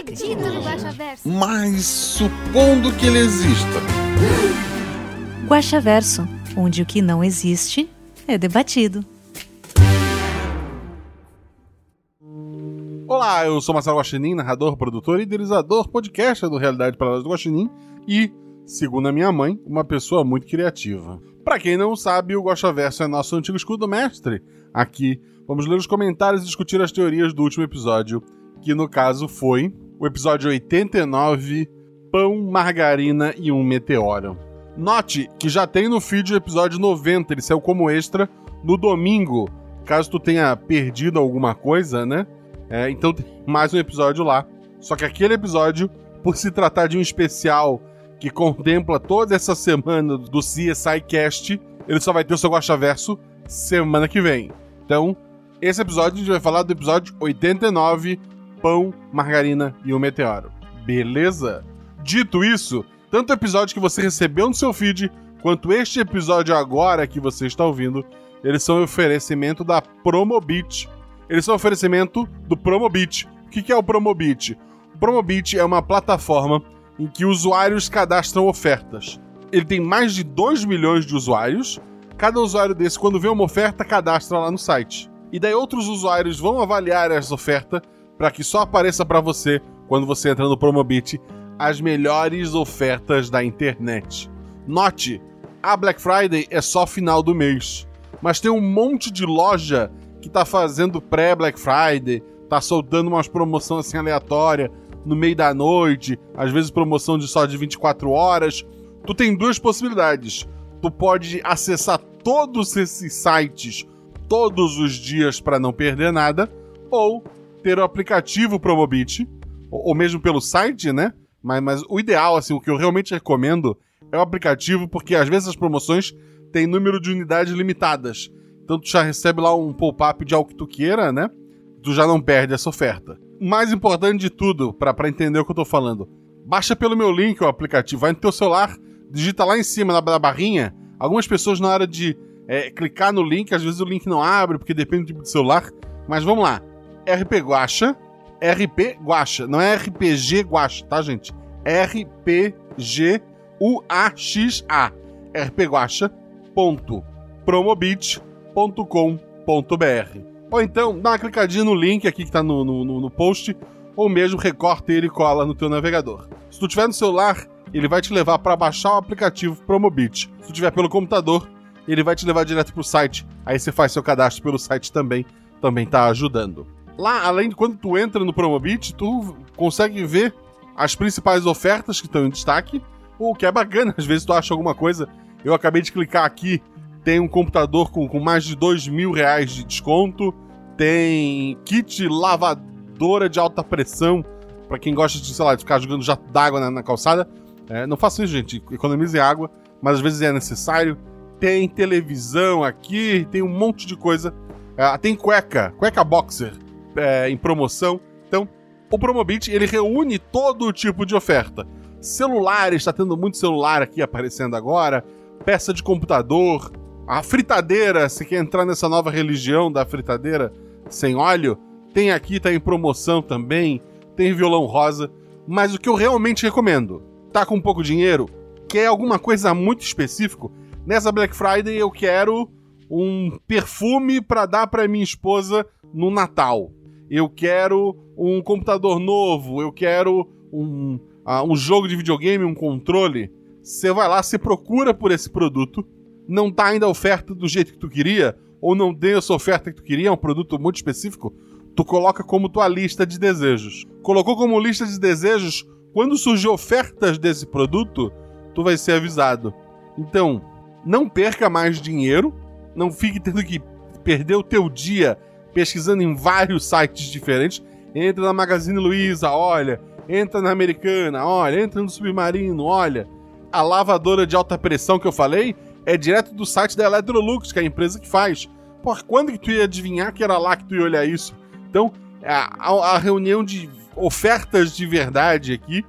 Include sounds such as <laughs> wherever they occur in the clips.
acredito no Guaxaverso. Mas supondo que ele exista. Guaxaverso, onde o que não existe é debatido. Olá, eu sou Marcelo Guaxinim, narrador, produtor e idealizador podcaster do Realidade Paralelas do Guaxinim e, segundo a minha mãe, uma pessoa muito criativa. Pra quem não sabe, o Guaxaverso é nosso antigo escudo mestre. Aqui, vamos ler os comentários e discutir as teorias do último episódio, que no caso foi o episódio 89, Pão, Margarina e um Meteoro. Note que já tem no feed o episódio 90, ele saiu como extra no domingo. Caso tu tenha perdido alguma coisa, né? É, então tem mais um episódio lá. Só que aquele episódio, por se tratar de um especial que contempla toda essa semana do CSI Cast, ele só vai ter o seu Guaxaverso semana que vem. Então, esse episódio a gente vai falar do episódio 89, Pão, Margarina e o Meteoro. Beleza? Dito isso, tanto o episódio que você recebeu no seu feed, quanto este episódio agora que você está ouvindo, eles são um oferecimento da Promobit. Eles são um oferecimento do Promobit. O que é o Promobit? O Promobit é uma plataforma em que usuários cadastram ofertas. Ele tem mais de 2 milhões de usuários. Cada usuário desse, quando vê uma oferta, cadastra lá no site. E daí outros usuários vão avaliar essa oferta para que só apareça para você, quando você entra no Promobit, as melhores ofertas da internet. Note, a Black Friday é só final do mês, mas tem um monte de loja que tá fazendo pré-Black Friday, tá soltando umas promoções assim aleatória no meio da noite, às vezes promoção de só de 24 horas. Tu tem duas possibilidades. Tu pode acessar todos esses sites todos os dias para não perder nada, ou ter o aplicativo Promobit, ou, ou mesmo pelo site, né? Mas, mas o ideal, assim, o que eu realmente recomendo é o aplicativo, porque às vezes as promoções têm número de unidades limitadas. Então tu já recebe lá um pop-up de algo que tu queira, né? Tu já não perde essa oferta. Mais importante de tudo, para entender o que eu tô falando, baixa pelo meu link o aplicativo, vai no teu celular, digita lá em cima na, na barrinha. Algumas pessoas na hora de é, clicar no link, às vezes o link não abre, porque depende do tipo de celular. Mas vamos lá. RP Guacha, RP Guacha, não é RPG Guacha, tá, gente? RPG U-A-X-A. rpguacha.promobit.com.br. Ou então, dá uma clicadinha no link aqui que tá no, no, no- post, ou mesmo recorta ele e cola no teu navegador. Se tu tiver no celular, ele vai te levar para baixar o aplicativo Promobit. Se tu tiver pelo computador, ele vai te levar direto pro site. Aí você faz seu cadastro pelo site também, também tá ajudando. Lá, além de quando tu entra no Promobit, tu consegue ver as principais ofertas que estão em destaque, o que é bacana, às vezes tu acha alguma coisa. Eu acabei de clicar aqui, tem um computador com, com mais de dois mil reais de desconto, tem kit lavadora de alta pressão, para quem gosta de, sei lá, de ficar jogando jato d'água na, na calçada. É, não faça isso, gente, economize água, mas às vezes é necessário. Tem televisão aqui, tem um monte de coisa. É, tem cueca, cueca boxer é, em promoção. Então, o Promobit ele reúne todo tipo de oferta. Celulares, está tendo muito celular aqui aparecendo agora. Peça de computador. A fritadeira, se quer entrar nessa nova religião da fritadeira sem óleo, tem aqui, tá em promoção também. Tem violão rosa. Mas o que eu realmente recomendo, tá com pouco dinheiro, quer alguma coisa muito específico, nessa Black Friday eu quero um perfume para dar para minha esposa no Natal. Eu quero um computador novo, eu quero um, ah, um jogo de videogame, um controle. Você vai lá, você procura por esse produto, não tá ainda a oferta do jeito que tu queria, ou não tem essa oferta que tu queria, é um produto muito específico, tu coloca como tua lista de desejos. Colocou como lista de desejos, quando surgir ofertas desse produto, tu vai ser avisado. Então, não perca mais dinheiro, não fique tendo que perder o teu dia pesquisando em vários sites diferentes. Entra na Magazine Luiza, olha, entra na Americana, olha, entra no Submarino, olha. A lavadora de alta pressão que eu falei é direto do site da Electrolux, que é a empresa que faz. Por quando que tu ia adivinhar que era lá que tu ia olhar isso? Então, a, a, reunião de ofertas de verdade aqui,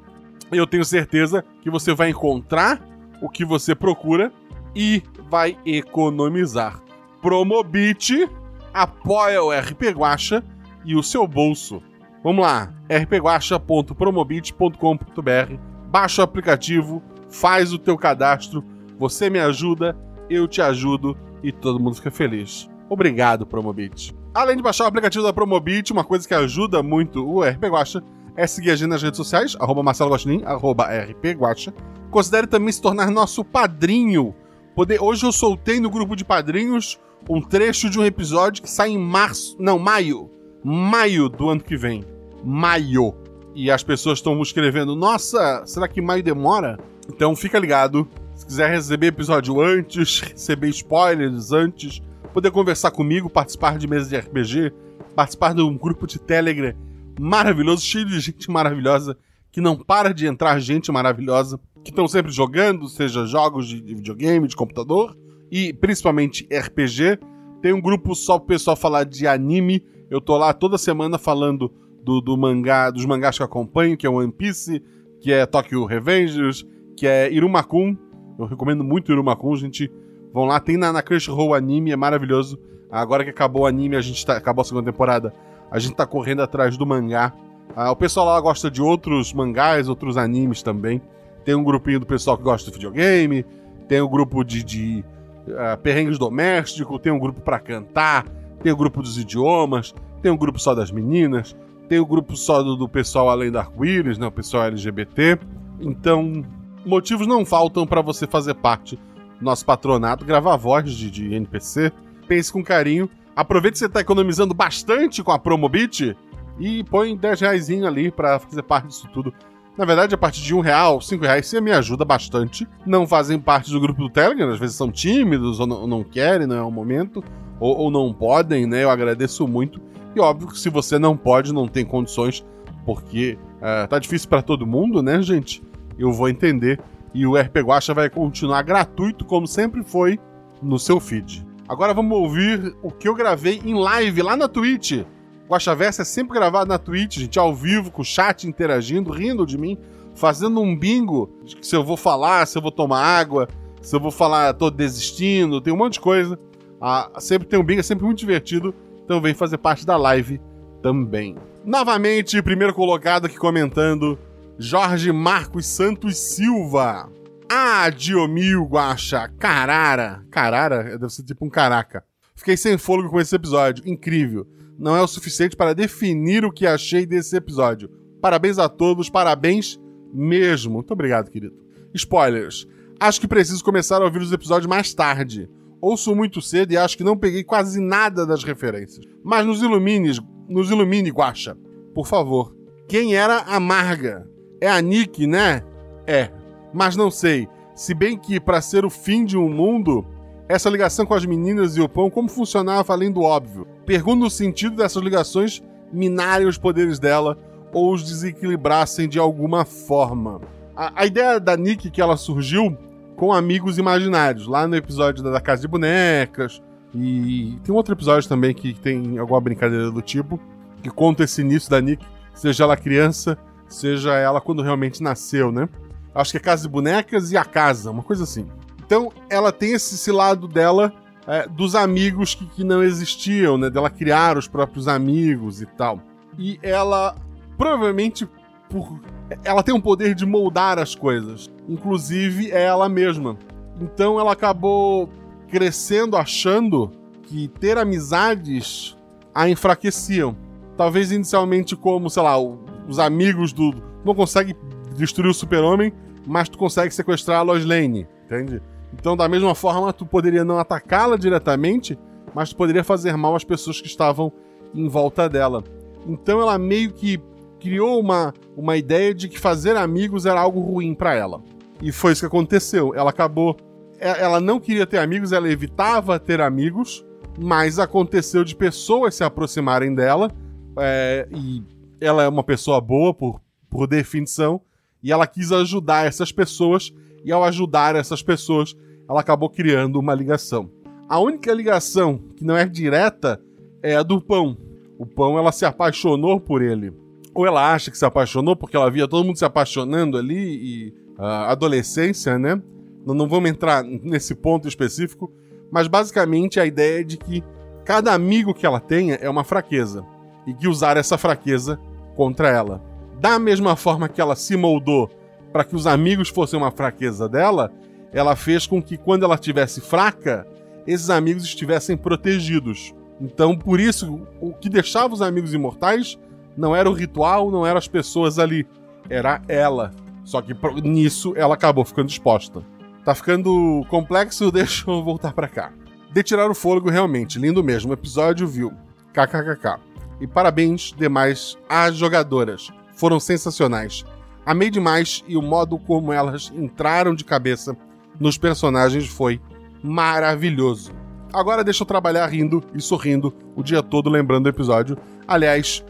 eu tenho certeza que você vai encontrar o que você procura e vai economizar. Promobit apoia o RP Guacha e o seu bolso. Vamos lá, rpguacha.promobit.com.br, baixa o aplicativo, faz o teu cadastro, você me ajuda, eu te ajudo e todo mundo fica feliz. Obrigado, Promobit. Além de baixar o aplicativo da Promobit, uma coisa que ajuda muito o RP Guacha é seguir a gente nas redes sociais, arroba Marcelo arroba RP Guacha. Considere também se tornar nosso padrinho. Poder... Hoje eu soltei no grupo de padrinhos um trecho de um episódio que sai em março, não, maio, maio do ano que vem. Maio. E as pessoas estão escrevendo, nossa, será que maio demora? Então fica ligado. Se quiser receber episódio antes, receber spoilers antes, poder conversar comigo, participar de mesa de RPG, participar de um grupo de Telegram maravilhoso, cheio de gente maravilhosa, que não para de entrar gente maravilhosa, que estão sempre jogando, seja jogos de videogame, de computador, e principalmente RPG. Tem um grupo só pro pessoal falar de anime. Eu tô lá toda semana falando do, do mangá, dos mangás que eu acompanho, que é One Piece, que é Tokyo Revengers, que é Irumakun. Eu recomendo muito Irumakun, gente. Vão lá, tem na, na Crunchyroll anime, é maravilhoso. Agora que acabou o anime, a gente tá, acabou a segunda temporada, a gente tá correndo atrás do mangá. Ah, o pessoal lá gosta de outros mangás, outros animes também. Tem um grupinho do pessoal que gosta de videogame, tem um grupo de, de uh, perrengues domésticos, tem um grupo para cantar, tem o um grupo dos idiomas, tem um grupo só das meninas, tem o um grupo só do, do pessoal além da arco-íris, né, o pessoal LGBT. Então, motivos não faltam para você fazer parte do nosso patronato, gravar voz de, de NPC. Pense com carinho. Aproveite que você está economizando bastante com a Promobit e põe 10 reais ali para fazer parte disso tudo. Na verdade, a partir de um real, cinco reais, você me ajuda bastante. Não fazem parte do grupo do Telegram, às vezes são tímidos, ou não, não querem, não é o momento, ou, ou, não podem, né? Eu agradeço muito. E óbvio que se você não pode, não tem condições, porque uh, tá difícil para todo mundo, né, gente? Eu vou entender. E o RP Guacha vai continuar gratuito, como sempre foi, no seu feed. Agora vamos ouvir o que eu gravei em live lá na Twitch Guaxaversa é sempre gravado na Twitch, gente, ao vivo, com o chat interagindo, rindo de mim, fazendo um bingo se eu vou falar, se eu vou tomar água, se eu vou falar, tô desistindo, tem um monte de coisa. Ah, sempre tem um bingo, é sempre muito divertido. Então vem fazer parte da live também. Novamente, primeiro colocado aqui comentando, Jorge Marcos Santos Silva. Ah, Diomil Guaxa, carara. Carara? Deve ser tipo um caraca. Fiquei sem fôlego com esse episódio, incrível não é o suficiente para definir o que achei desse episódio. Parabéns a todos, parabéns mesmo. Muito obrigado, querido. Spoilers. Acho que preciso começar a ouvir os episódios mais tarde. Ouço muito cedo e acho que não peguei quase nada das referências. Mas nos ilumine, nos ilumine, Guacha. Por favor. Quem era a Marga? É a Nick, né? É. Mas não sei. Se bem que, para ser o fim de um mundo, essa ligação com as meninas e o pão, como funcionava além do óbvio? Pergunto no sentido dessas ligações minarem os poderes dela ou os desequilibrassem de alguma forma. A, a ideia da Nick que ela surgiu com amigos imaginários, lá no episódio da Casa de Bonecas, e tem outro episódio também que tem alguma brincadeira do tipo, que conta esse início da Nick, seja ela criança, seja ela quando realmente nasceu, né? Acho que é Casa de Bonecas e a Casa, uma coisa assim. Então, ela tem esse, esse lado dela é, dos amigos que, que, não existiam, né? Dela criar os próprios amigos e tal. E ela, provavelmente, por, ela tem um poder de moldar as coisas. Inclusive, é ela mesma. Então, ela acabou crescendo achando que ter amizades a enfraqueciam. Talvez inicialmente como, sei lá, os amigos do... Não consegue destruir o super-homem, mas tu consegue sequestrar a Lois Lane, entende? Então, da mesma forma, tu poderia não atacá-la diretamente, mas tu poderia fazer mal às pessoas que estavam em volta dela. Então, ela meio que criou uma, uma ideia de que fazer amigos era algo ruim para ela. E foi isso que aconteceu. Ela acabou. É, ela não queria ter amigos, ela evitava ter amigos, mas aconteceu de pessoas se aproximarem dela. É, e ela é uma pessoa boa por, por definição, e ela quis ajudar essas pessoas, e ao ajudar essas pessoas, ela acabou criando uma ligação. A única ligação que não é direta é a do pão. O pão, ela se apaixonou por ele. Ou ela acha que se apaixonou porque ela via todo mundo se apaixonando ali e a adolescência, né? Não, não vamos entrar nesse ponto específico, mas basicamente a ideia é de que cada amigo que ela tenha é uma fraqueza e que usar essa fraqueza contra ela. Da mesma forma que ela se moldou para que os amigos fossem uma fraqueza dela, ela fez com que quando ela estivesse fraca, esses amigos estivessem protegidos. Então, por isso, o que deixava os amigos imortais não era o ritual, não eram as pessoas ali, era ela. Só que nisso ela acabou ficando exposta. Tá ficando complexo, <laughs> deixa eu voltar para cá. De tirar o fôlego, realmente, lindo mesmo. O episódio viu. KKKK. E parabéns demais às jogadoras. Foram sensacionais. Amei demais e o modo como elas entraram de cabeça nos personagens foi maravilhoso. Agora deixa eu trabalhar rindo e sorrindo o dia todo lembrando do episódio. Aliás,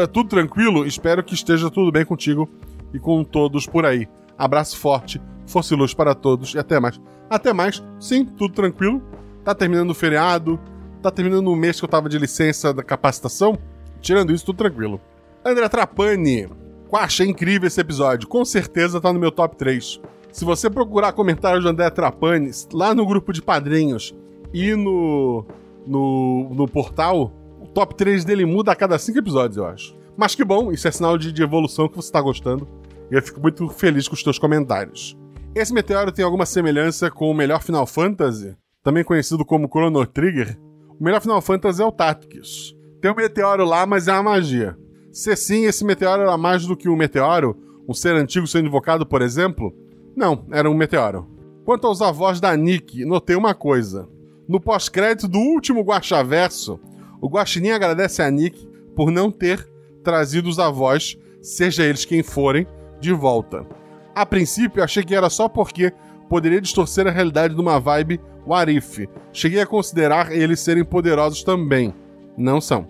é tudo tranquilo? Espero que esteja tudo bem contigo e com todos por aí. Abraço forte, força e luz para todos e até mais. Até mais, sim, tudo tranquilo. Tá terminando o feriado, tá terminando o mês que eu tava de licença da capacitação. Tirando isso, tudo tranquilo. André Trapani, achei incrível esse episódio. Com certeza tá no meu top 3. Se você procurar comentários de André Trapani lá no grupo de padrinhos e no, no, no portal, o top 3 dele muda a cada 5 episódios, eu acho. Mas que bom, isso é sinal de, de evolução que você tá gostando. E eu fico muito feliz com os teus comentários. Esse meteoro tem alguma semelhança com o melhor Final Fantasy, também conhecido como Chrono Trigger? O melhor Final Fantasy é o Tactics. Tem um meteoro lá, mas é uma magia. Se sim, esse meteoro era mais do que um meteoro, um ser antigo sendo invocado, por exemplo? Não, era um meteoro. Quanto aos avós da Nick, notei uma coisa. No pós-crédito do último Guaxaverso, o Guaxinim agradece a Nick por não ter trazido os avós, seja eles quem forem, de volta. A princípio, achei que era só porque poderia distorcer a realidade de uma vibe Warif. Cheguei a considerar eles serem poderosos também. Não são.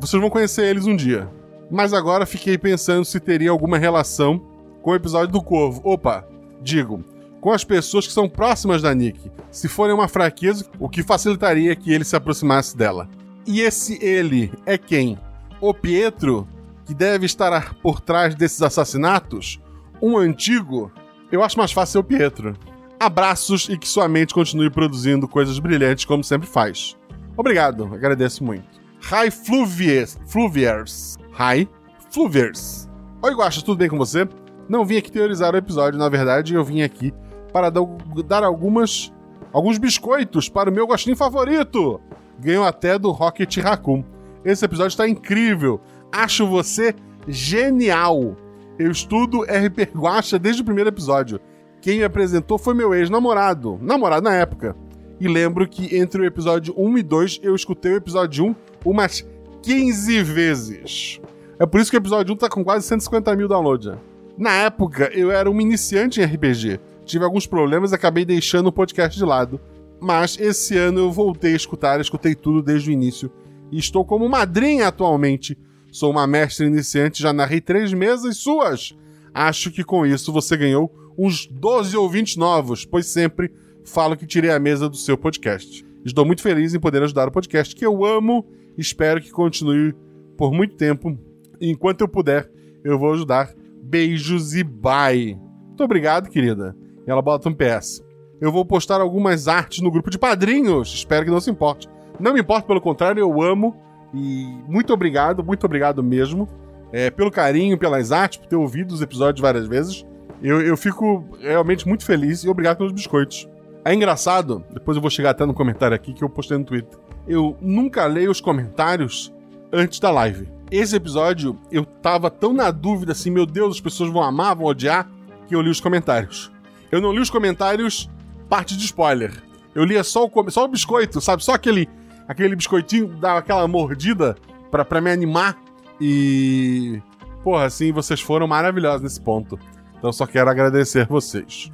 Vocês vão conhecer eles um dia. Mas agora fiquei pensando se teria alguma relação com o episódio do Corvo. Opa, digo, com as pessoas que são próximas da Nick. Se forem uma fraqueza, o que facilitaria que ele se aproximasse dela. E esse ele é quem? O Pietro, que deve estar por trás desses assassinatos? Um antigo? Eu acho mais fácil ser o Pietro. Abraços e que sua mente continue produzindo coisas brilhantes como sempre faz. Obrigado, agradeço muito. Hi Fluviers. Fluviers. Hi Fluviers. Oi, Guaxa, tudo bem com você? Não vim aqui teorizar o episódio, na verdade, eu vim aqui para dar algumas alguns biscoitos para o meu gostinho favorito. Ganhou até do Rocket Raccoon. Esse episódio está incrível. Acho você genial. Eu estudo RP Guacha desde o primeiro episódio. Quem me apresentou foi meu ex-namorado, namorado na época. E lembro que entre o episódio 1 e 2 eu escutei o episódio 1 umas 15 vezes. É por isso que o episódio 1 tá com quase 150 mil downloads. Na época, eu era um iniciante em RPG. Tive alguns problemas e acabei deixando o podcast de lado. Mas esse ano eu voltei a escutar, escutei tudo desde o início. E estou como madrinha atualmente Sou uma mestre iniciante, já narrei três mesas suas. Acho que com isso você ganhou uns 12 ouvintes novos, pois sempre falo que tirei a mesa do seu podcast. Estou muito feliz em poder ajudar o podcast que eu amo. Espero que continue por muito tempo. Enquanto eu puder, eu vou ajudar. Beijos e bye. Muito obrigado, querida. E ela bota um PS. Eu vou postar algumas artes no grupo de padrinhos. Espero que não se importe. Não me importa, pelo contrário, eu amo e muito obrigado, muito obrigado mesmo. É, pelo carinho, pelas artes, por ter ouvido os episódios várias vezes. Eu, eu fico realmente muito feliz e obrigado pelos biscoitos. É engraçado, depois eu vou chegar até no comentário aqui que eu postei no Twitter. Eu nunca leio os comentários antes da live. Esse episódio eu tava tão na dúvida assim, meu Deus, as pessoas vão amar, vão odiar, que eu li os comentários. Eu não li os comentários parte de spoiler. Eu lia só o, só o biscoito, sabe? Só aquele aquele biscoitinho, dava aquela mordida pra, pra me animar. E. Porra, assim, vocês foram maravilhosos nesse ponto. Então só quero agradecer vocês.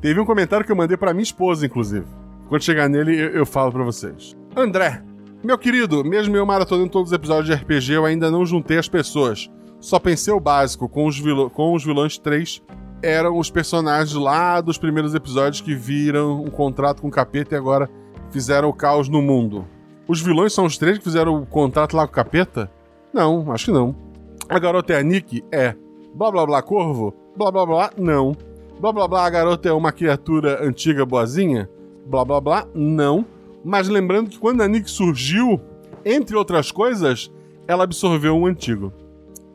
Teve um comentário que eu mandei para minha esposa, inclusive. Quando chegar nele, eu, eu falo para vocês. André, meu querido, mesmo eu maratonando todos os episódios de RPG, eu ainda não juntei as pessoas. Só pensei o básico, com os, com os vilões 3 eram os personagens lá dos primeiros episódios que viram um contrato com o capeta e agora fizeram o caos no mundo. Os vilões são os três que fizeram o contrato lá com o capeta? Não, acho que não. A garota é a Nick? É. Blá blá blá corvo? Blá blá blá, não. Blá blá blá, a garota é uma criatura antiga boazinha? Blá blá blá, não. Mas lembrando que quando a Nick surgiu, entre outras coisas, ela absorveu um antigo.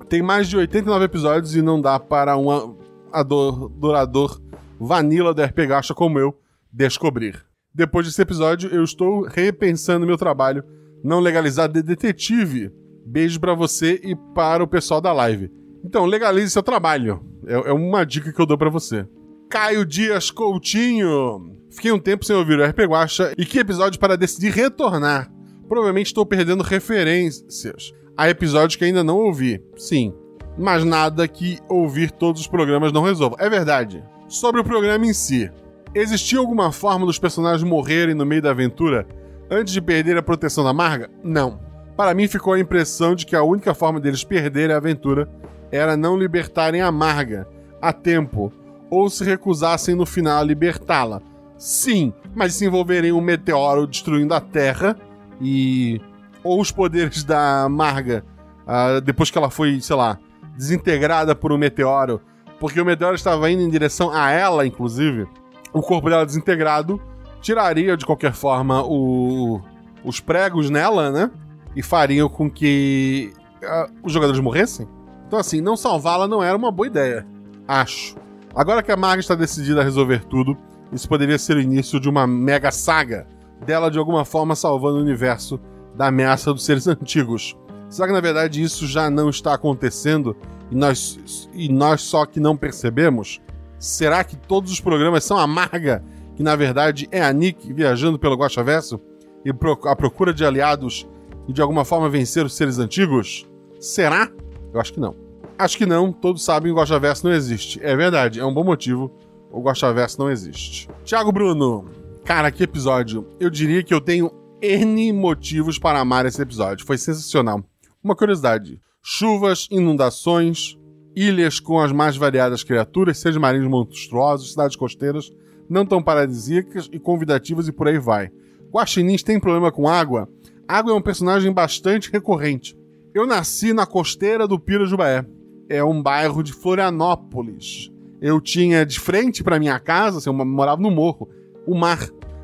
Tem mais de 89 episódios e não dá para um adorador vanilla do RPG Gacha como eu descobrir. Depois desse episódio, eu estou repensando meu trabalho não legalizado de detetive. Beijo para você e para o pessoal da live. Então, legalize seu trabalho. É, é uma dica que eu dou para você. Caio Dias Coutinho. Fiquei um tempo sem ouvir o RP Guacha e que episódio para decidir retornar. Provavelmente estou perdendo referências a episódios que ainda não ouvi. Sim, mas nada que ouvir todos os programas não resolva. É verdade. Sobre o programa em si, existia alguma forma dos personagens morrerem no meio da aventura antes de perder a proteção da Marga? Não. Para mim ficou a impressão de que a única forma deles perderem a aventura era não libertarem a Marga a tempo ou se recusassem no final a libertá-la. Sim, mas se envolverem um meteoro destruindo a Terra e ou os poderes da Marga uh, depois que ela foi, sei lá, desintegrada por um meteoro, porque o meteoro estava indo em direção a ela, inclusive, o corpo dela desintegrado tiraria de qualquer forma o, os pregos nela, né? E fariam com que uh, os jogadores morressem. Então, assim, não salvá-la não era uma boa ideia. Acho. Agora que a Marga está decidida a resolver tudo, isso poderia ser o início de uma mega saga dela de alguma forma salvando o universo da ameaça dos seres <laughs> antigos. Será que na verdade isso já não está acontecendo e nós, e nós só que não percebemos? Será que todos os programas são a Marga, que na verdade é a Nick viajando pelo Guaxaverso e a procura de aliados e de alguma forma vencer os seres antigos? Será? Eu acho que não. Acho que não, todos sabem que o Guaxaverso não existe. É verdade, é um bom motivo. O Guaxaverso não existe. Tiago Bruno, cara, que episódio. Eu diria que eu tenho N motivos para amar esse episódio. Foi sensacional. Uma curiosidade: chuvas, inundações, ilhas com as mais variadas criaturas, seres marinhos monstruosos, cidades costeiras não tão paradisíacas e convidativas e por aí vai. Guaxinins tem problema com água? Água é um personagem bastante recorrente. Eu nasci na costeira do Pirajubaé. É um bairro de Florianópolis. Eu tinha de frente para minha casa, assim, eu morava no morro, o mar.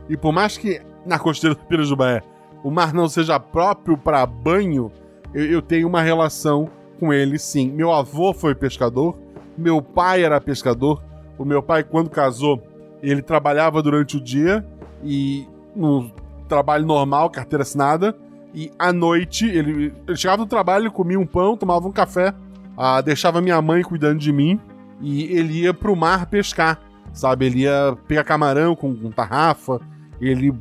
E por mais que na costeira do Pirajubaé o mar não seja próprio para banho, eu, eu tenho uma relação com ele sim. Meu avô foi pescador, meu pai era pescador. O meu pai, quando casou, ele trabalhava durante o dia e no trabalho normal, carteira assinada. E à noite, ele, ele chegava do trabalho, comia um pão, tomava um café, ah, deixava minha mãe cuidando de mim e ele ia pro mar pescar, sabe? Ele ia pegar camarão com, com tarrafa, ele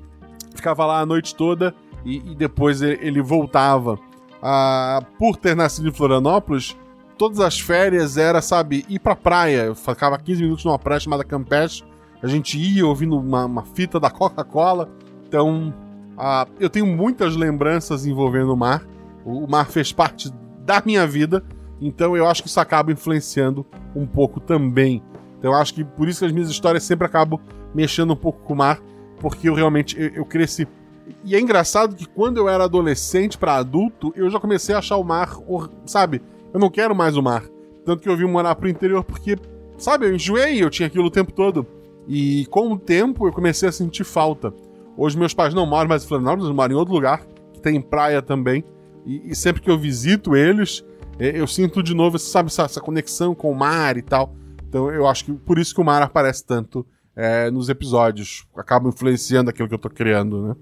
ficava lá a noite toda e, e depois ele voltava ah, por ter nascido em Florianópolis, todas as férias era, sabe, ir pra praia. Eu ficava 15 minutos numa praia chamada Campeche. A gente ia ouvindo uma, uma fita da Coca-Cola. Então, ah, eu tenho muitas lembranças envolvendo o mar. O, o mar fez parte da minha vida. Então, eu acho que isso acaba influenciando um pouco também. Então, eu acho que por isso que as minhas histórias sempre acabam mexendo um pouco com o mar. Porque eu realmente eu, eu cresci e é engraçado que quando eu era adolescente para adulto, eu já comecei a achar o mar, sabe? Eu não quero mais o mar. Tanto que eu vim morar pro interior porque, sabe, eu enjoei, eu tinha aquilo o tempo todo. E com o tempo eu comecei a sentir falta. Hoje meus pais não moram mais em Florianópolis, eles moram em outro lugar, que tem praia também. E, e sempre que eu visito eles, eu sinto de novo, sabe, essa, essa, conexão com o mar e tal. Então eu acho que por isso que o mar aparece tanto é, nos episódios. Acaba influenciando aquilo que eu tô criando, né?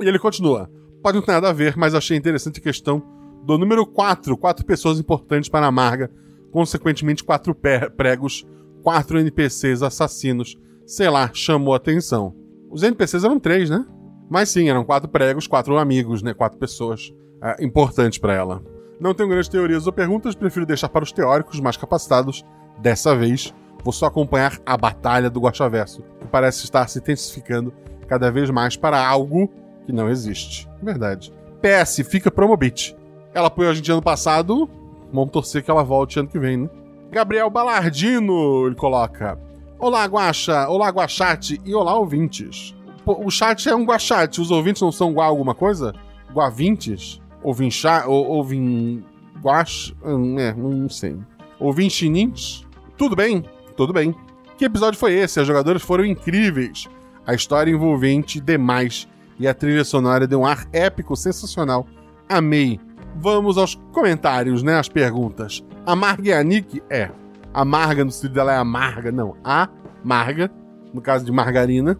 E ele continua. Pode não ter nada a ver, mas achei interessante a questão do número 4, quatro pessoas importantes para a Marga, consequentemente quatro pregos, quatro NPCs assassinos. Sei lá, chamou atenção. Os NPCs eram três, né? Mas sim, eram quatro pregos, quatro amigos, né? Quatro pessoas é, importantes para ela. Não tenho grandes teorias ou perguntas, prefiro deixar para os teóricos mais capacitados. Dessa vez, vou só acompanhar a batalha do Guaxaverso, que parece estar se intensificando cada vez mais para algo que não existe. Verdade. PS, fica Promobit. Ela apoiou a gente ano passado, Vamos torcer que ela volte ano que vem, né? Gabriel Balardino, ele coloca. Olá, Guaxa, olá, Guachate e olá, ouvintes. O chat é um guachate, os ouvintes não são igual alguma coisa? Guavintes? Ouvinchá, ou ouvin... Guax... hum, É, não sei. Ouvintinins? Tudo bem? Tudo bem. Que episódio foi esse? Os jogadores foram incríveis. A história envolvente demais. E a trilha sonora deu um ar épico, sensacional. Amei. Vamos aos comentários, né? As perguntas. Amarga e a Nick? É. Amarga no sentido dela é amarga. Não. Amarga. No caso de margarina.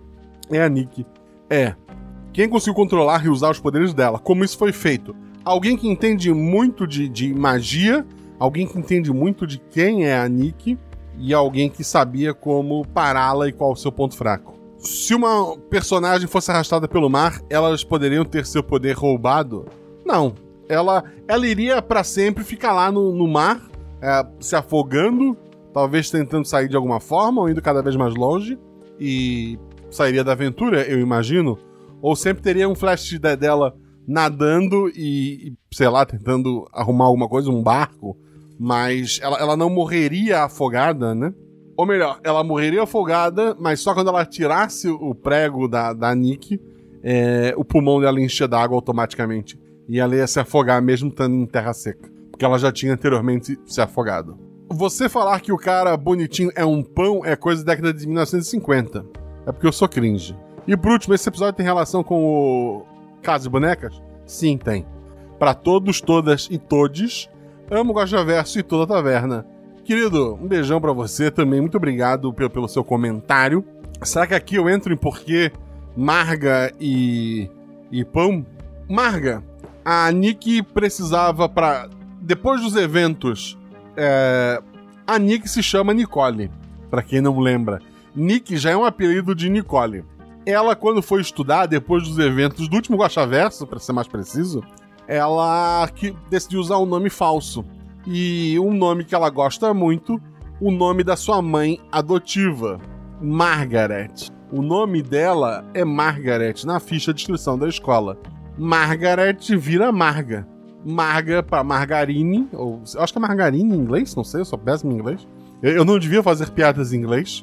É a Nick. É. Quem conseguiu controlar e usar os poderes dela? Como isso foi feito? Alguém que entende muito de, de magia. Alguém que entende muito de quem é a Nick. E alguém que sabia como pará-la e qual o seu ponto fraco. Se uma personagem fosse arrastada pelo mar, elas poderiam ter seu poder roubado? Não. Ela, ela iria para sempre ficar lá no, no mar, é, se afogando, talvez tentando sair de alguma forma, ou indo cada vez mais longe, e sairia da aventura, eu imagino. Ou sempre teria um flash de- dela nadando e, sei lá, tentando arrumar alguma coisa, um barco. Mas ela, ela não morreria afogada, né? Ou melhor, ela morreria afogada, mas só quando ela tirasse o prego da, da Nick, é, o pulmão dela enchia d'água automaticamente. E ela ia se afogar mesmo estando em terra seca. Porque ela já tinha anteriormente se afogado. Você falar que o cara bonitinho é um pão é coisa da década de 1950. É porque eu sou cringe. E por último, esse episódio tem relação com o Casa de Bonecas? Sim, tem. Pra todos, todas e todes, amo o Gosta Verso e toda a taverna. Querido, um beijão pra você também. Muito obrigado pelo, pelo seu comentário. Será que aqui eu entro em porquê Marga e, e Pão? Marga, a Nick precisava pra. Depois dos eventos, é, a Nick se chama Nicole, pra quem não lembra. Nick já é um apelido de Nicole. Ela, quando foi estudar, depois dos eventos do último Guaxaverso, pra ser mais preciso, ela que decidiu usar um nome falso. E um nome que ela gosta muito, o nome da sua mãe adotiva, Margaret. O nome dela é Margaret na ficha de inscrição da escola. Margaret vira Marga. Marga para margarine, ou acho que é margarine em inglês, não sei, eu sou péssimo em inglês. Eu, eu não devia fazer piadas em inglês.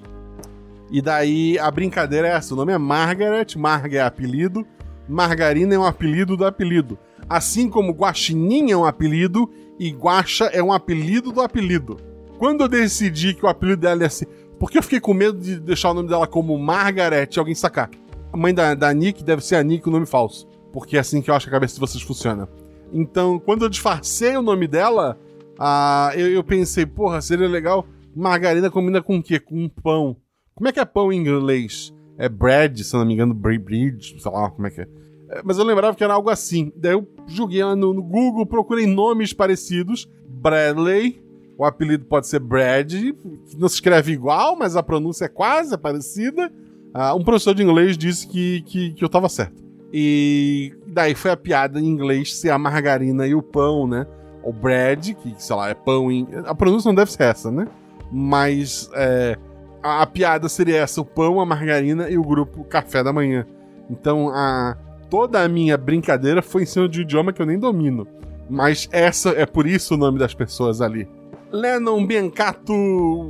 E daí a brincadeira é essa: o nome é Margaret, Marga é apelido, Margarina é um apelido do apelido. Assim como Guaxinim é um apelido e Guaxa é um apelido do apelido. Quando eu decidi que o apelido dela ia ser. Porque eu fiquei com medo de deixar o nome dela como Margaret e alguém sacar. A mãe da, da Nick deve ser a Nick, o nome falso. Porque é assim que eu acho que a cabeça de vocês funciona. Então, quando eu disfarcei o nome dela, ah, eu, eu pensei, porra, seria legal. Margarina combina com o quê? Com um pão. Como é que é pão em inglês? É bread, se não me engano, bread, sei lá como é que é. É, Mas eu lembrava que era algo assim. Daí eu joguei lá no, no Google, procurei nomes parecidos. Bradley, o apelido pode ser Brad, não se escreve igual, mas a pronúncia é quase parecida. Ah, um professor de inglês disse que, que, que eu tava certo. E daí foi a piada em inglês ser a margarina e o pão, né? O bread, que sei lá, é pão em. A pronúncia não deve ser essa, né? Mas é, a, a piada seria essa: o pão, a margarina e o grupo café da manhã. Então a, toda a minha brincadeira foi em cima de um idioma que eu nem domino. Mas essa é por isso o nome das pessoas ali. Lennon Biancato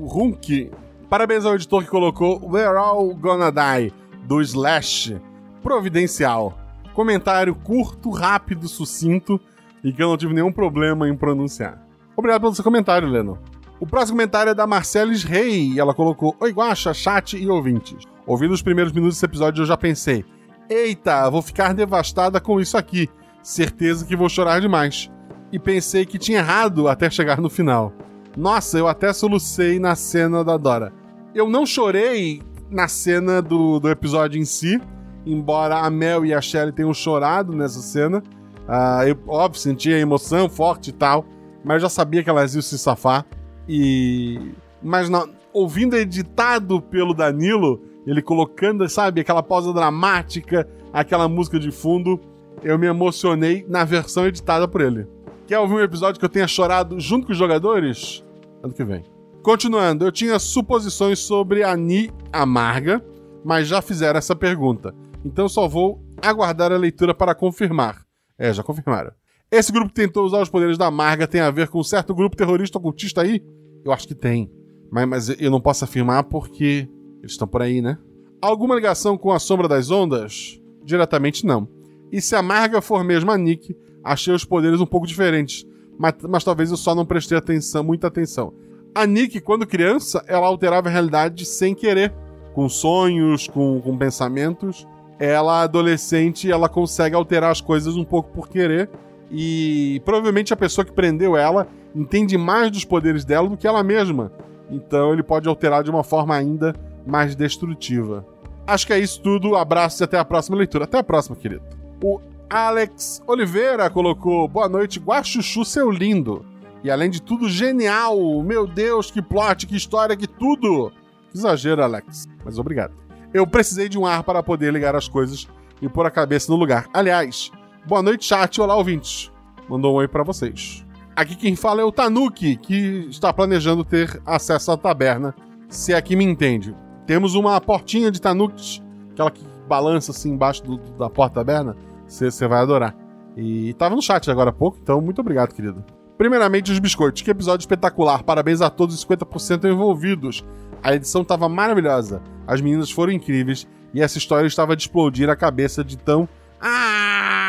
Runk. Parabéns ao editor que colocou We're All Gonna Die, do Slash. Providencial. Comentário curto, rápido, sucinto e que eu não tive nenhum problema em pronunciar. Obrigado pelo seu comentário, Lennon. O próximo comentário é da Marcelis Rey e ela colocou Oi, Guaxa, chat e ouvintes. Ouvindo os primeiros minutos desse episódio, eu já pensei: Eita, vou ficar devastada com isso aqui. Certeza que vou chorar demais. E pensei que tinha errado até chegar no final. Nossa, eu até solucei na cena da Dora. Eu não chorei na cena do, do episódio em si, embora a Mel e a Shelly tenham chorado nessa cena. Ah, eu, óbvio, senti a emoção forte e tal, mas eu já sabia que elas iam se safar. E. Mas ouvindo editado pelo Danilo, ele colocando, sabe, aquela pausa dramática, aquela música de fundo, eu me emocionei na versão editada por ele. Quer ouvir um episódio que eu tenha chorado junto com os jogadores? Ano que vem. Continuando, eu tinha suposições sobre a Ni Amarga, mas já fizeram essa pergunta. Então só vou aguardar a leitura para confirmar. É, já confirmaram. Esse grupo que tentou usar os poderes da Marga tem a ver com um certo grupo terrorista ocultista aí? Eu acho que tem. Mas, mas eu não posso afirmar porque eles estão por aí, né? Alguma ligação com a Sombra das Ondas? Diretamente não. E se a Marga for mesmo a Nick, achei os poderes um pouco diferentes. Mas, mas talvez eu só não prestei atenção, muita atenção. A Nick, quando criança, ela alterava a realidade sem querer. Com sonhos, com, com pensamentos. Ela, adolescente, ela consegue alterar as coisas um pouco por querer. E provavelmente a pessoa que prendeu ela entende mais dos poderes dela do que ela mesma. Então ele pode alterar de uma forma ainda mais destrutiva. Acho que é isso tudo. Abraços e até a próxima leitura. Até a próxima, querido. O Alex Oliveira colocou: Boa noite, Guaxuxu, seu lindo. E além de tudo, genial! Meu Deus, que plot, que história, que tudo! Exagero, Alex, mas obrigado. Eu precisei de um ar para poder ligar as coisas e pôr a cabeça no lugar. Aliás, boa noite, chat. Olá, ouvintes. Mandou um oi para vocês. Aqui quem fala é o Tanuki, que está planejando ter acesso à taberna, se é que me entende. Temos uma portinha de Tanuki, aquela que balança assim embaixo do, da porta taberna. Você vai adorar. E tava no chat agora há pouco, então muito obrigado, querido. Primeiramente, os biscoitos. Que episódio espetacular. Parabéns a todos os 50% envolvidos. A edição estava maravilhosa. As meninas foram incríveis. E essa história estava de explodir a cabeça de tão. Ah!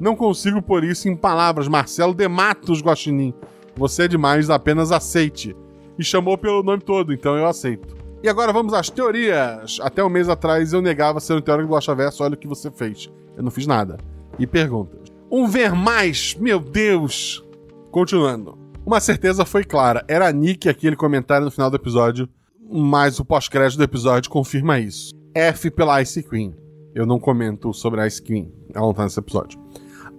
Não consigo pôr isso em palavras. Marcelo de Matos Guaxinim. Você é demais, apenas aceite. E chamou pelo nome todo, então eu aceito. E agora vamos às teorias. Até um mês atrás eu negava ser um teórico do Guaxaverso. Olha o que você fez. Eu não fiz nada. E perguntas. Um ver mais, meu Deus! Continuando. Uma certeza foi clara, era a Nick aquele comentário no final do episódio, mas o pós-crédito do episódio confirma isso. F pela Ice Queen. Eu não comento sobre a Ice Queen, ela não tá nesse episódio.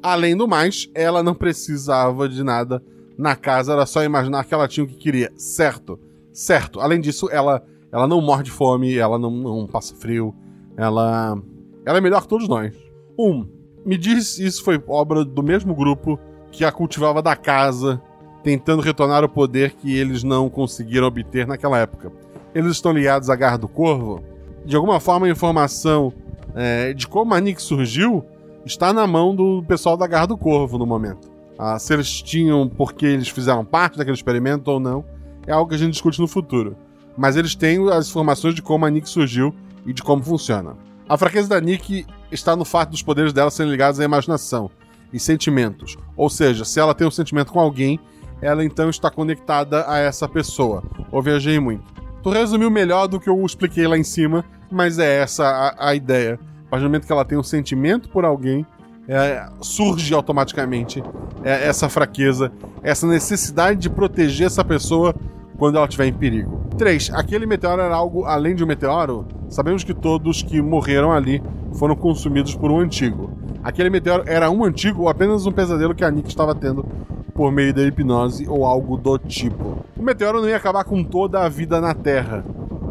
Além do mais, ela não precisava de nada na casa, era só imaginar que ela tinha o que queria. Certo, certo. Além disso, ela, ela não morre de fome, ela não, não passa frio, ela, ela é melhor que todos nós. Um, me diz isso foi obra do mesmo grupo que a cultivava da casa, tentando retornar o poder que eles não conseguiram obter naquela época. Eles estão ligados à Garra do Corvo? De alguma forma, a informação é, de como a Nick surgiu está na mão do pessoal da Garra do Corvo no momento. Ah, se eles tinham porque eles fizeram parte daquele experimento ou não, é algo que a gente discute no futuro. Mas eles têm as informações de como a Nick surgiu e de como funciona. A fraqueza da Nick está no fato dos poderes dela serem ligados à imaginação e sentimentos. Ou seja, se ela tem um sentimento com alguém, ela então está conectada a essa pessoa. Ou viajei muito. Tu resumiu melhor do que eu expliquei lá em cima, mas é essa a, a ideia. Partir do momento que ela tem um sentimento por alguém, é, surge automaticamente é, essa fraqueza, essa necessidade de proteger essa pessoa quando ela estiver em perigo. 3. Aquele meteoro era algo além de um meteoro? Sabemos que todos que morreram ali foram consumidos por um antigo. Aquele meteoro era um antigo ou apenas um pesadelo que a Nick estava tendo por meio da hipnose ou algo do tipo. O meteoro não ia acabar com toda a vida na Terra.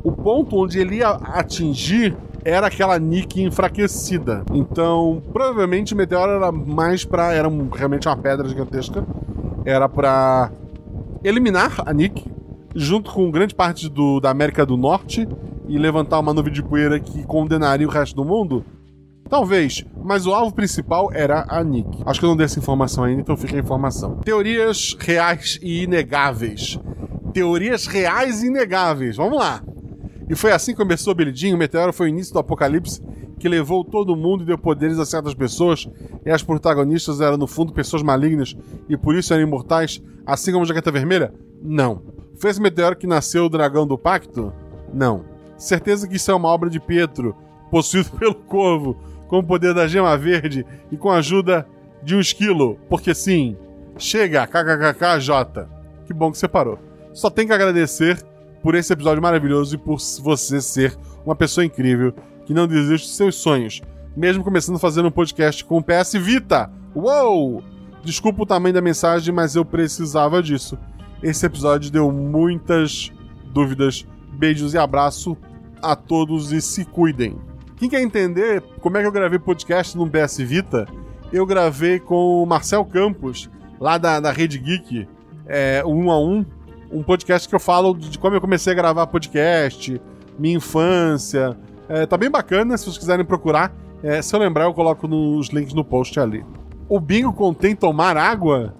O ponto onde ele ia atingir era aquela Nick enfraquecida. Então, provavelmente o meteoro era mais para era um, realmente uma pedra gigantesca. Era para eliminar a Nick junto com grande parte do, da América do Norte e levantar uma nuvem de poeira que condenaria o resto do mundo Talvez, mas o alvo principal era a Nick. Acho que eu não dei essa informação ainda, então fica a informação. Teorias reais e inegáveis. Teorias reais e inegáveis. Vamos lá. E foi assim que começou Billy Jean. O meteoro foi o início do apocalipse que levou todo mundo e deu poderes a certas pessoas. E as protagonistas eram, no fundo, pessoas malignas e por isso eram imortais, assim como a Jaqueta Vermelha? Não. Foi esse meteoro que nasceu o dragão do pacto? Não. Certeza que isso é uma obra de Pietro, possuído <laughs> pelo corvo, com o poder da gema verde e com a ajuda de um esquilo, porque sim, chega, kkkj. Que bom que você parou. Só tem que agradecer por esse episódio maravilhoso e por você ser uma pessoa incrível que não desiste de seus sonhos, mesmo começando a fazer um podcast com o PS Vita. Uou! Desculpa o tamanho da mensagem, mas eu precisava disso. Esse episódio deu muitas dúvidas. Beijos e abraço a todos e se cuidem. Quem quer entender como é que eu gravei podcast no PS Vita, eu gravei com o Marcel Campos, lá da, da Rede Geek, é, um a um, um podcast que eu falo de como eu comecei a gravar podcast, minha infância. É, tá bem bacana, se vocês quiserem procurar. É, se eu lembrar, eu coloco nos links no post ali. O bingo contém tomar água?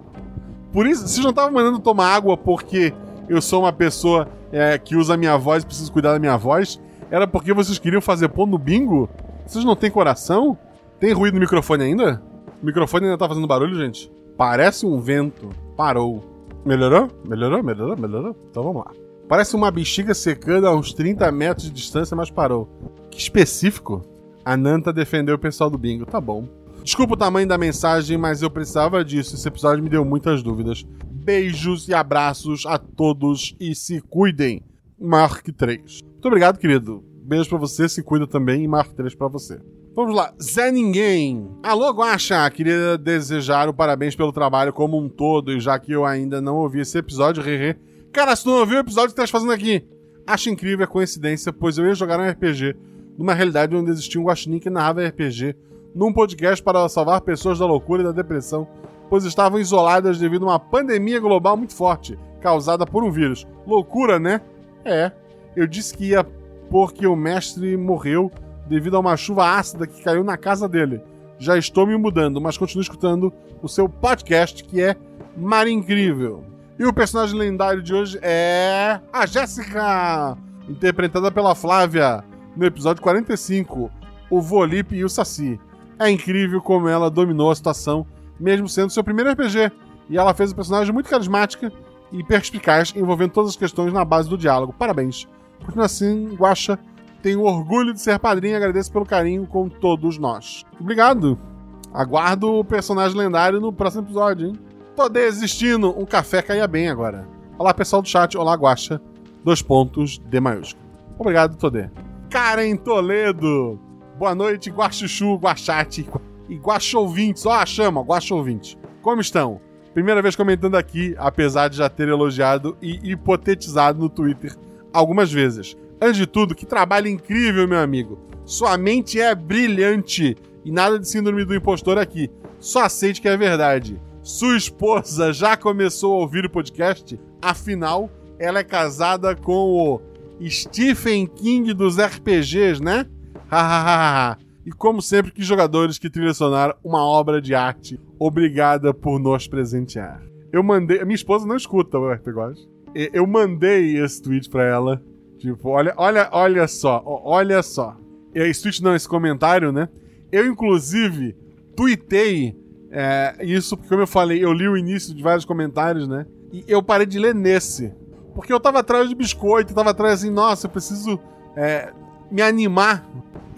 Por isso, vocês não estavam mandando tomar água porque eu sou uma pessoa é, que usa a minha voz preciso cuidar da minha voz? Era porque vocês queriam fazer pão no bingo? Vocês não têm coração? Tem ruído no microfone ainda? O microfone ainda tá fazendo barulho, gente? Parece um vento. Parou. Melhorou? Melhorou? Melhorou? Melhorou? Então vamos lá. Parece uma bexiga secando a uns 30 metros de distância, mas parou. Que específico. A Nanta defendeu o pessoal do bingo. Tá bom. Desculpa o tamanho da mensagem, mas eu precisava disso. Esse episódio me deu muitas dúvidas. Beijos e abraços a todos e se cuidem. Mark 3. Muito obrigado, querido. Beijo pra você, se cuida também e Mark 3 pra você. Vamos lá, Zé Ninguém. Alô, Guaxa, queria desejar o parabéns pelo trabalho como um todo, e já que eu ainda não ouvi esse episódio, Rerê. Cara, se tu não ouviu o episódio que tá fazendo aqui, acho incrível a coincidência, pois eu ia jogar um RPG numa realidade onde existia um guaxinim que narrava RPG num podcast para salvar pessoas da loucura e da depressão, pois estavam isoladas devido a uma pandemia global muito forte, causada por um vírus. Loucura, né? É. Eu disse que ia porque o mestre morreu devido a uma chuva ácida que caiu na casa dele. Já estou me mudando, mas continuo escutando o seu podcast, que é Mar Incrível. E o personagem lendário de hoje é a Jéssica, interpretada pela Flávia, no episódio 45, o Volipe e o Saci. É incrível como ela dominou a situação, mesmo sendo seu primeiro RPG. E ela fez um personagem muito carismática e perspicaz, envolvendo todas as questões na base do diálogo. Parabéns. Continua assim, Guaxa. Tenho orgulho de ser padrinho e agradeço pelo carinho com todos nós. Obrigado. Aguardo o personagem lendário no próximo episódio, hein? Tô desistindo. Um café caia bem agora. Olá, pessoal do chat. Olá, Guaxa. Dois pontos, D maiúsculo. Obrigado, Todê. Karen Toledo. Boa noite, Guaxuxu, Guaxate e Guaxouvintes. Ó, a chama, Guaxouvintes. Como estão? Primeira vez comentando aqui, apesar de já ter elogiado e hipotetizado no Twitter algumas vezes. Antes de tudo, que trabalho incrível, meu amigo. Sua mente é brilhante e nada de síndrome do impostor aqui. Só aceite que é verdade. Sua esposa já começou a ouvir o podcast? Afinal, ela é casada com o Stephen King dos RPGs, né? Hahaha. e como sempre, que jogadores que trilhacionaram uma obra de arte. Obrigada por nos presentear. Eu mandei. Minha esposa não escuta o RPGos. Eu mandei esse tweet pra ela. Tipo, olha, olha, olha só, olha só. Esse tweet não, esse comentário, né? Eu, inclusive, tuitei é, isso, porque, como eu falei, eu li o início de vários comentários, né? E eu parei de ler nesse. Porque eu tava atrás de biscoito, tava atrás assim, nossa, eu preciso é, me animar.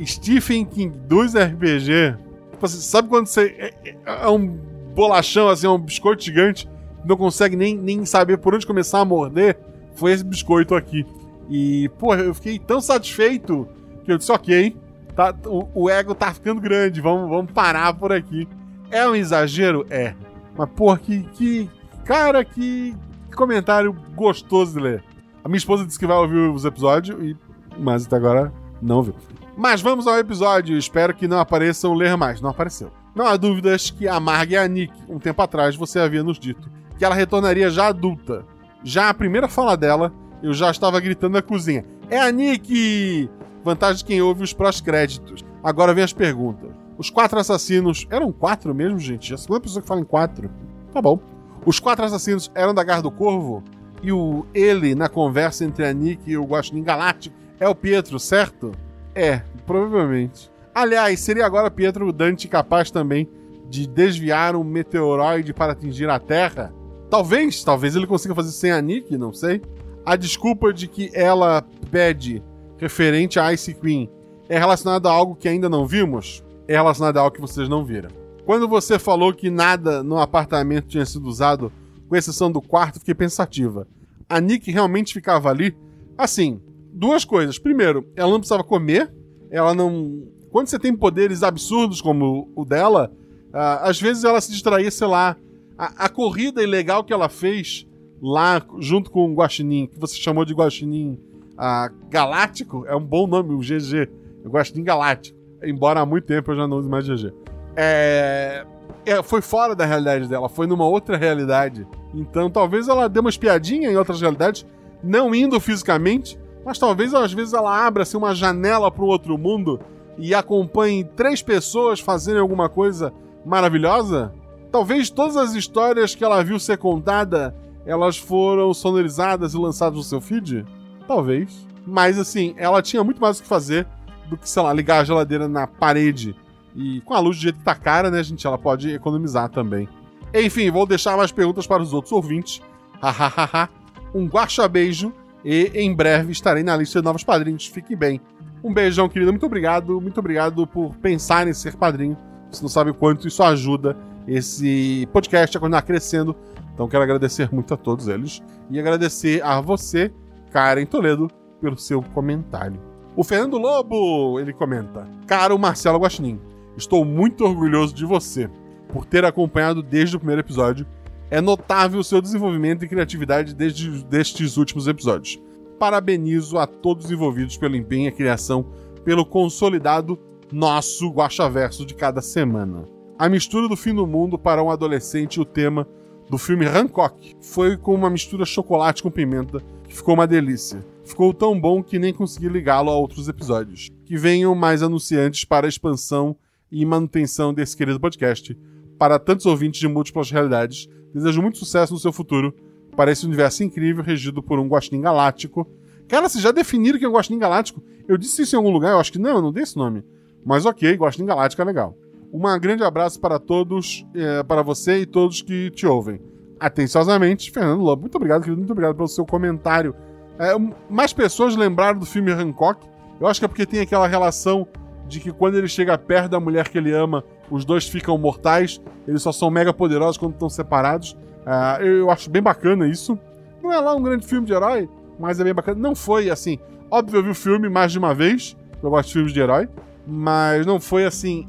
Stephen King dos RPG. Tipo assim, sabe quando você. É, é, é, um bolachão, assim, é um biscoito gigante, não consegue nem, nem saber por onde começar a morder? Foi esse biscoito aqui. E, porra, eu fiquei tão satisfeito que eu disse, ok, tá, o, o ego tá ficando grande, vamos, vamos parar por aqui. É um exagero? É. Mas, porra, que, que. Cara, que comentário gostoso de ler. A minha esposa disse que vai ouvir os episódios, e, mas até agora não ouviu. Mas vamos ao episódio. Espero que não apareçam ler mais. Não apareceu. Não há dúvidas que a Marg e a Nick, um tempo atrás, você havia nos dito que ela retornaria já adulta. Já a primeira fala dela, eu já estava gritando na cozinha. É a Nick! Vantagem de quem ouve os prós-créditos. Agora vem as perguntas. Os quatro assassinos. Eram quatro mesmo, gente? Já é a segunda pessoa que fala em quatro. Tá bom. Os quatro assassinos eram da Garra do Corvo? E o ele, na conversa entre a Nick e o Guaxinim Galáctico, é o Pietro, certo? É, provavelmente. Aliás, seria agora Pietro Dante capaz também de desviar um meteoroide para atingir a Terra? Talvez, talvez ele consiga fazer sem a Nick, não sei. A desculpa de que ela pede referente a Ice Queen é relacionada a algo que ainda não vimos? É relacionada a algo que vocês não viram. Quando você falou que nada no apartamento tinha sido usado, com exceção do quarto, fiquei pensativa. A Nick realmente ficava ali? Assim, duas coisas. Primeiro, ela não precisava comer, ela não. Quando você tem poderes absurdos como o dela, uh, às vezes ela se distraía, sei lá. A, a, corrida ilegal que ela fez lá junto com o Guaxinim, que você chamou de Guaxinim uh, Galáctico, é um bom nome, o GG. O Guaxinim Galáctico. Embora há muito tempo eu já não use mais GG é, é, foi fora da realidade dela, foi numa outra realidade. Então talvez ela dê uma espiadinha em outras realidades, não indo fisicamente, mas talvez às vezes ela abra assim, uma janela para um outro mundo e acompanhe três pessoas fazendo alguma coisa maravilhosa. Talvez todas as histórias que ela viu ser contada, elas foram sonorizadas e lançadas no seu feed? Talvez. Mas assim, ela tinha muito mais o que fazer do que, sei lá, ligar a geladeira na parede. E com a luz do jeito que tá cara, né, gente? Ela pode economizar também. Enfim, vou deixar mais perguntas para os outros ouvintes. Hahaha. um guacha beijo e em breve estarei na lista de novos padrinhos. Fique bem. Um beijão, querido. Muito obrigado. Muito obrigado por pensar em ser padrinho. Você não sabe o quanto isso ajuda esse podcast a continuar crescendo. Então quero agradecer muito a todos eles. E agradecer a você, Karen Toledo, pelo seu comentário. O Fernando Lobo, ele comenta. Caro Marcelo Guaxinim, estou muito orgulhoso de você por ter acompanhado desde o primeiro episódio. É notável o seu desenvolvimento e criatividade desde destes últimos episódios. Parabenizo a todos os envolvidos pelo empenho e criação, pelo consolidado nosso Guaxaverso de cada semana. A mistura do fim do mundo para um adolescente e o tema do filme Hancock foi com uma mistura chocolate com pimenta, que ficou uma delícia. Ficou tão bom que nem consegui ligá-lo a outros episódios. Que venham mais anunciantes para a expansão e manutenção desse querido podcast. Para tantos ouvintes de múltiplas realidades, desejo muito sucesso no seu futuro para esse universo incrível regido por um guaxinim galáctico. Cara, vocês já definiram que é um guaxinim galáctico? Eu disse isso em algum lugar, eu acho que não, eu não dei esse nome. Mas ok, guaxinim galáctico é legal. Um grande abraço para todos, é, para você e todos que te ouvem. Atenciosamente, Fernando Lobo. Muito obrigado, querido. Muito obrigado pelo seu comentário. É, mais pessoas lembraram do filme Hancock. Eu acho que é porque tem aquela relação de que quando ele chega perto da mulher que ele ama, os dois ficam mortais. Eles só são mega poderosos quando estão separados. É, eu acho bem bacana isso. Não é lá um grande filme de herói, mas é bem bacana. Não foi assim. Óbvio, eu vi o filme mais de uma vez. Eu gosto de filmes de herói. Mas não foi assim.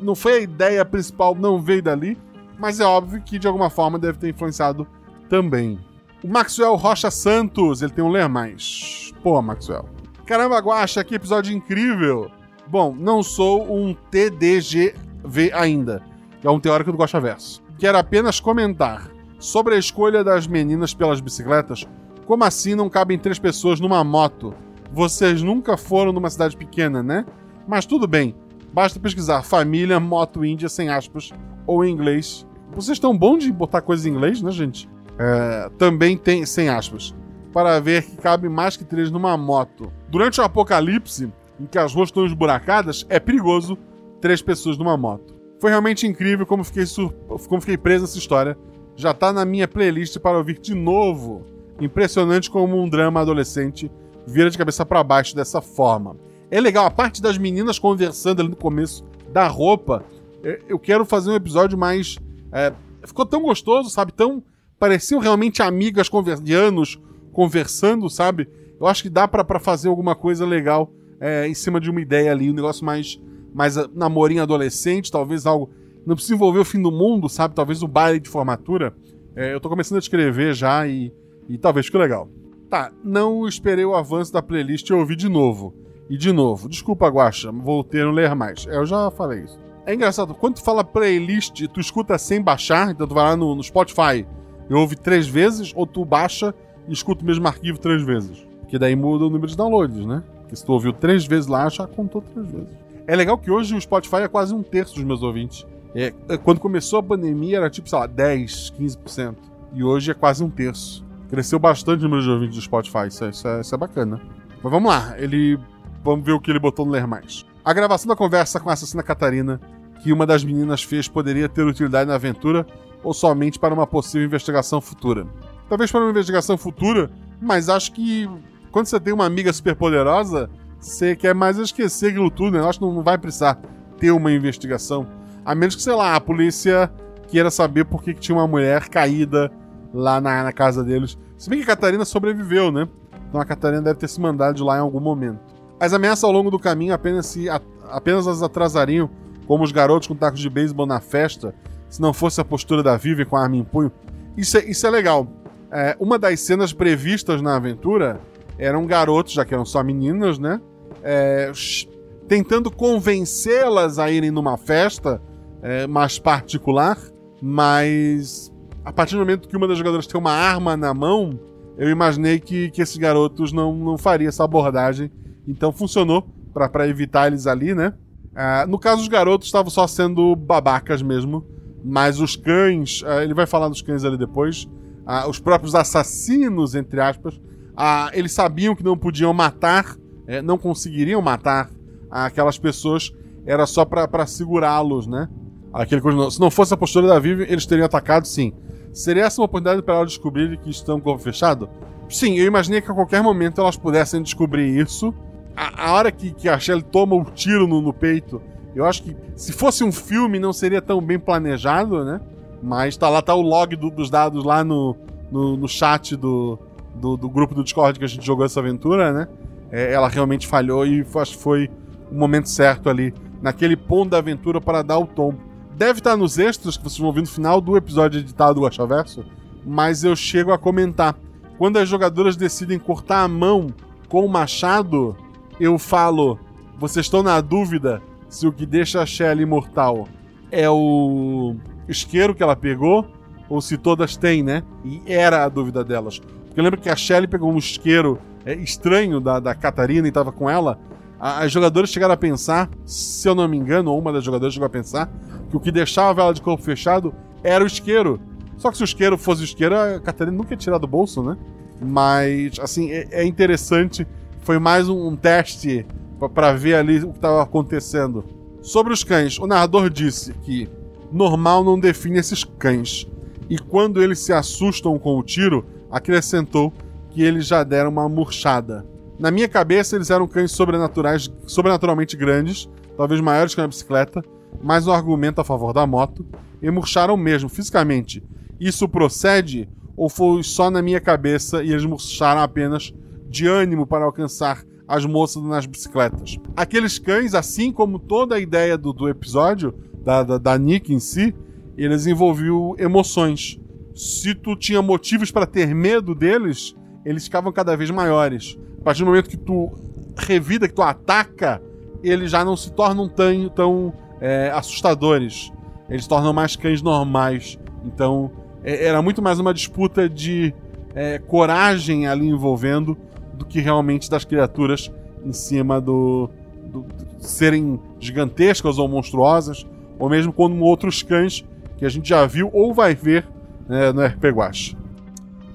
Não foi a ideia principal, não veio dali, mas é óbvio que de alguma forma deve ter influenciado também. O Maxwell Rocha Santos, ele tem um ler mais. Pô, Maxwell. Caramba, Guacha, que episódio incrível! Bom, não sou um TDGV ainda, é um teórico do Guacha Verso. Quero apenas comentar sobre a escolha das meninas pelas bicicletas. Como assim não cabem três pessoas numa moto? Vocês nunca foram numa cidade pequena, né? Mas tudo bem, Basta pesquisar família moto índia sem aspas ou em inglês. Vocês estão bom de botar coisas em inglês, né, gente? É, também tem sem aspas. Para ver que cabe mais que três numa moto. Durante o apocalipse, em que as ruas estão esburacadas, é perigoso três pessoas numa moto. Foi realmente incrível como fiquei, sur... como fiquei preso nessa história. Já tá na minha playlist para ouvir de novo. Impressionante como um drama adolescente vira de cabeça para baixo dessa forma. É legal, a parte das meninas conversando ali no começo da roupa. É, eu quero fazer um episódio mais. É, ficou tão gostoso, sabe? Tão. Pareciam realmente amigas de anos conversando, sabe? Eu acho que dá para fazer alguma coisa legal é, em cima de uma ideia ali, um negócio mais, mais ah, namorinho adolescente, talvez algo. Não precisa envolver o fim do mundo, sabe? Talvez o baile de formatura. É, eu tô começando a escrever já e, e talvez fique legal. Tá, não esperei o avanço da playlist e ouvi de novo. E de novo, desculpa, Guacha, voltei a não ler mais. É, eu já falei isso. É engraçado, quando tu fala playlist, tu escuta sem baixar, então tu vai lá no, no Spotify e ouve três vezes, ou tu baixa e escuta o mesmo arquivo três vezes. Porque daí muda o número de downloads, né? Porque se tu ouviu três vezes lá, já contou três vezes. É legal que hoje o Spotify é quase um terço dos meus ouvintes. É, é quando começou a pandemia era tipo, sei lá, 10, 15%. E hoje é quase um terço. Cresceu bastante o número de ouvintes do Spotify, isso é, isso é, isso é bacana. Mas vamos lá, ele Vamos ver o que ele botou no Ler Mais. A gravação da conversa com a assassina Catarina, que uma das meninas fez, poderia ter utilidade na aventura ou somente para uma possível investigação futura. Talvez para uma investigação futura, mas acho que quando você tem uma amiga superpoderosa, você quer mais esquecer aquilo tudo, né? Eu acho que não vai precisar ter uma investigação. A menos que, sei lá, a polícia queira saber por que, tinha uma mulher caída lá na, na, casa deles. Se bem que a Catarina sobreviveu, né? Então a Catarina deve ter se mandado de lá em algum momento. As ameaças ao longo do caminho apenas, se, apenas as atrasariam, como os garotos com tacos de beisebol na festa, se não fosse a postura da Vivi com a arma em punho. Isso é, isso é legal. É, uma das cenas previstas na aventura eram garotos, já que eram só meninas, né? É, tentando convencê-las a irem numa festa é, mais particular, mas a partir do momento que uma das jogadoras tem uma arma na mão, eu imaginei que, que esses garotos não, não fariam essa abordagem então funcionou para evitar eles ali, né? Ah, no caso, os garotos estavam só sendo babacas mesmo. Mas os cães, uh, ele vai falar dos cães ali depois, uh, os próprios assassinos, entre aspas, uh, eles sabiam que não podiam matar, eh, não conseguiriam matar aquelas pessoas, era só para segurá-los, né? Aquele, se não fosse a postura da Vivi, eles teriam atacado sim. Seria essa uma oportunidade para elas descobrirem que estão com o fechado? Sim, eu imaginei que a qualquer momento elas pudessem descobrir isso. A, a hora que, que a Shelly toma o um tiro no, no, peito, eu acho que se fosse um filme não seria tão bem planejado, né? Mas tá lá, tá o log do, dos dados lá no, no, no chat do, do, do, grupo do Discord que a gente jogou essa aventura, né? É, ela realmente falhou e acho que foi o momento certo ali, naquele ponto da aventura para dar o tom deve estar nos extras que vocês vão ouvir no final do episódio editado do Guaxaverso, mas eu chego a comentar. Quando as jogadoras decidem cortar a mão com o machado, eu falo: vocês estão na dúvida se o que deixa a Shelly imortal é o isqueiro que ela pegou ou se todas têm, né? E era a dúvida delas. Porque lembra que a Shelly pegou um isqueiro é, estranho da, da Catarina e estava com ela? as jogadoras chegaram a pensar, se eu não me engano, ou uma das jogadoras chegou a pensar, que o que deixava ela de corpo fechado era o isqueiro. Só que se o isqueiro fosse o isqueiro, a Catarina nunca ia tirar do bolso, né? Mas, assim, é, é interessante. Foi mais um, um teste para ver ali o que estava acontecendo. Sobre os cães, o narrador disse que normal não define esses cães. E quando eles se assustam com o tiro, acrescentou que eles já deram uma murchada. Na minha cabeça, eles eram cães sobrenaturais, sobrenaturalmente grandes, talvez maiores que uma bicicleta, mais um argumento a favor da moto, e murcharam mesmo, fisicamente. Isso procede ou foi só na minha cabeça e eles murcharam apenas de ânimo para alcançar as moças nas bicicletas? Aqueles cães, assim como toda a ideia do, do episódio, da, da, da Nick em si, eles envolviam emoções. Se tu tinha motivos para ter medo deles, eles ficavam cada vez maiores. A partir do momento que tu revida, que tu ataca, eles já não se tornam tão, tão é, assustadores. Eles tornam mais cães normais. Então, é, era muito mais uma disputa de é, coragem ali envolvendo do que realmente das criaturas em cima do, do, serem gigantescas ou monstruosas, ou mesmo como outros cães que a gente já viu ou vai ver né, no RP.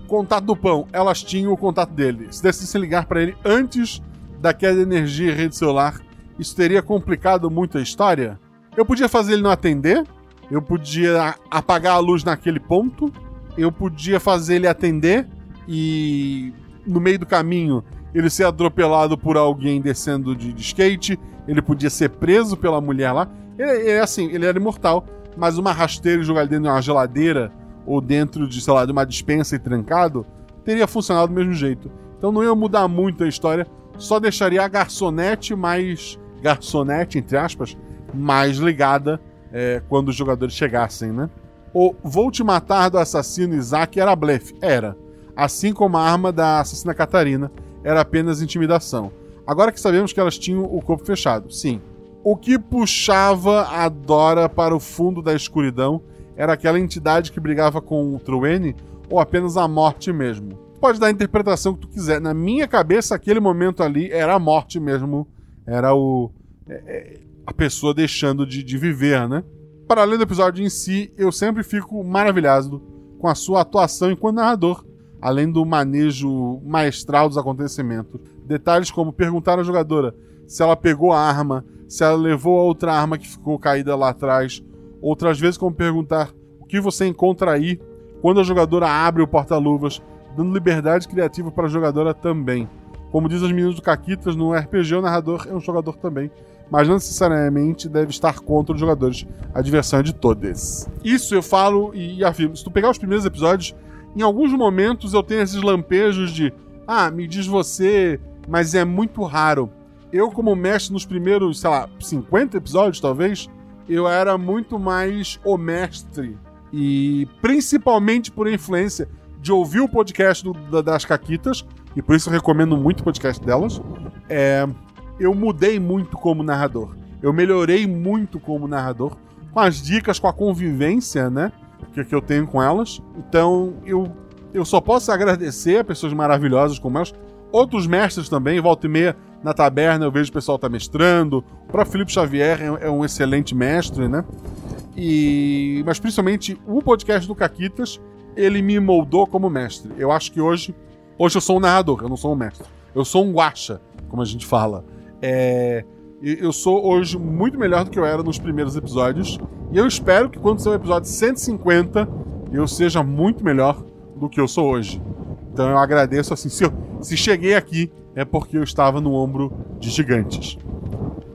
Contato do pão, elas tinham o contato dele. Se decidissem ligar para ele antes da queda de energia e rede celular, isso teria complicado muito a história? Eu podia fazer ele não atender, eu podia apagar a luz naquele ponto, eu podia fazer ele atender e no meio do caminho ele ser atropelado por alguém descendo de, de skate, ele podia ser preso pela mulher lá. Ele, é assim, ele era imortal, mas uma rasteira jogar ele dentro de uma geladeira ou dentro de, sei lá, de uma dispensa e trancado, teria funcionado do mesmo jeito. Então não ia mudar muito a história, só deixaria a garçonete mais garçonete, entre aspas, mais ligada é, quando os jogadores chegassem, né? O vou te matar do assassino Isaac era blefe. Era. Assim como a arma da assassina Catarina era apenas intimidação. Agora que sabemos que elas tinham o corpo fechado, sim. O que puxava a Dora para o fundo da escuridão era aquela entidade que brigava com o Truene ou apenas a morte mesmo. Pode dar a interpretação que tu quiser. Na minha cabeça, aquele momento ali era a morte mesmo. Era o. É, é a pessoa deixando de, de viver, né? Para além do episódio em si, eu sempre fico maravilhado com a sua atuação enquanto narrador, além do manejo maestral dos acontecimentos. Detalhes como perguntar à jogadora se ela pegou a arma, se ela levou a outra arma que ficou caída lá atrás. Outras vezes, como perguntar o que você encontra aí quando a jogadora abre o porta-luvas, dando liberdade criativa para a jogadora também. Como diz as meninas do Caquitas, no RPG o narrador é um jogador também mas não necessariamente deve estar contra os jogadores. A diversão é de todos. Isso eu falo e afirmo. Se tu pegar os primeiros episódios, em alguns momentos eu tenho esses lampejos de ah, me diz você, mas é muito raro. Eu, como mestre nos primeiros, sei lá, 50 episódios, talvez, eu era muito mais o mestre. E principalmente por influência de ouvir o podcast do, das Caquitas, e por isso eu recomendo muito o podcast delas. É, eu mudei muito como narrador. Eu melhorei muito como narrador, com as dicas, com a convivência, né? Que, que eu tenho com elas. Então, eu, eu só posso agradecer a pessoas maravilhosas como elas. Outros mestres também, volta e meia na taberna eu vejo o pessoal tá mestrando. O próprio Felipe Xavier é, é um excelente mestre, né? E mas principalmente o podcast do Caquitas, ele me moldou como mestre. Eu acho que hoje hoje eu sou um narrador, eu não sou um mestre. Eu sou um guacha, como a gente fala. É, eu sou hoje muito melhor do que eu era nos primeiros episódios. E eu espero que quando sair o episódio 150, eu seja muito melhor do que eu sou hoje. Então eu agradeço assim, se, eu, se cheguei aqui é porque eu estava no ombro de gigantes.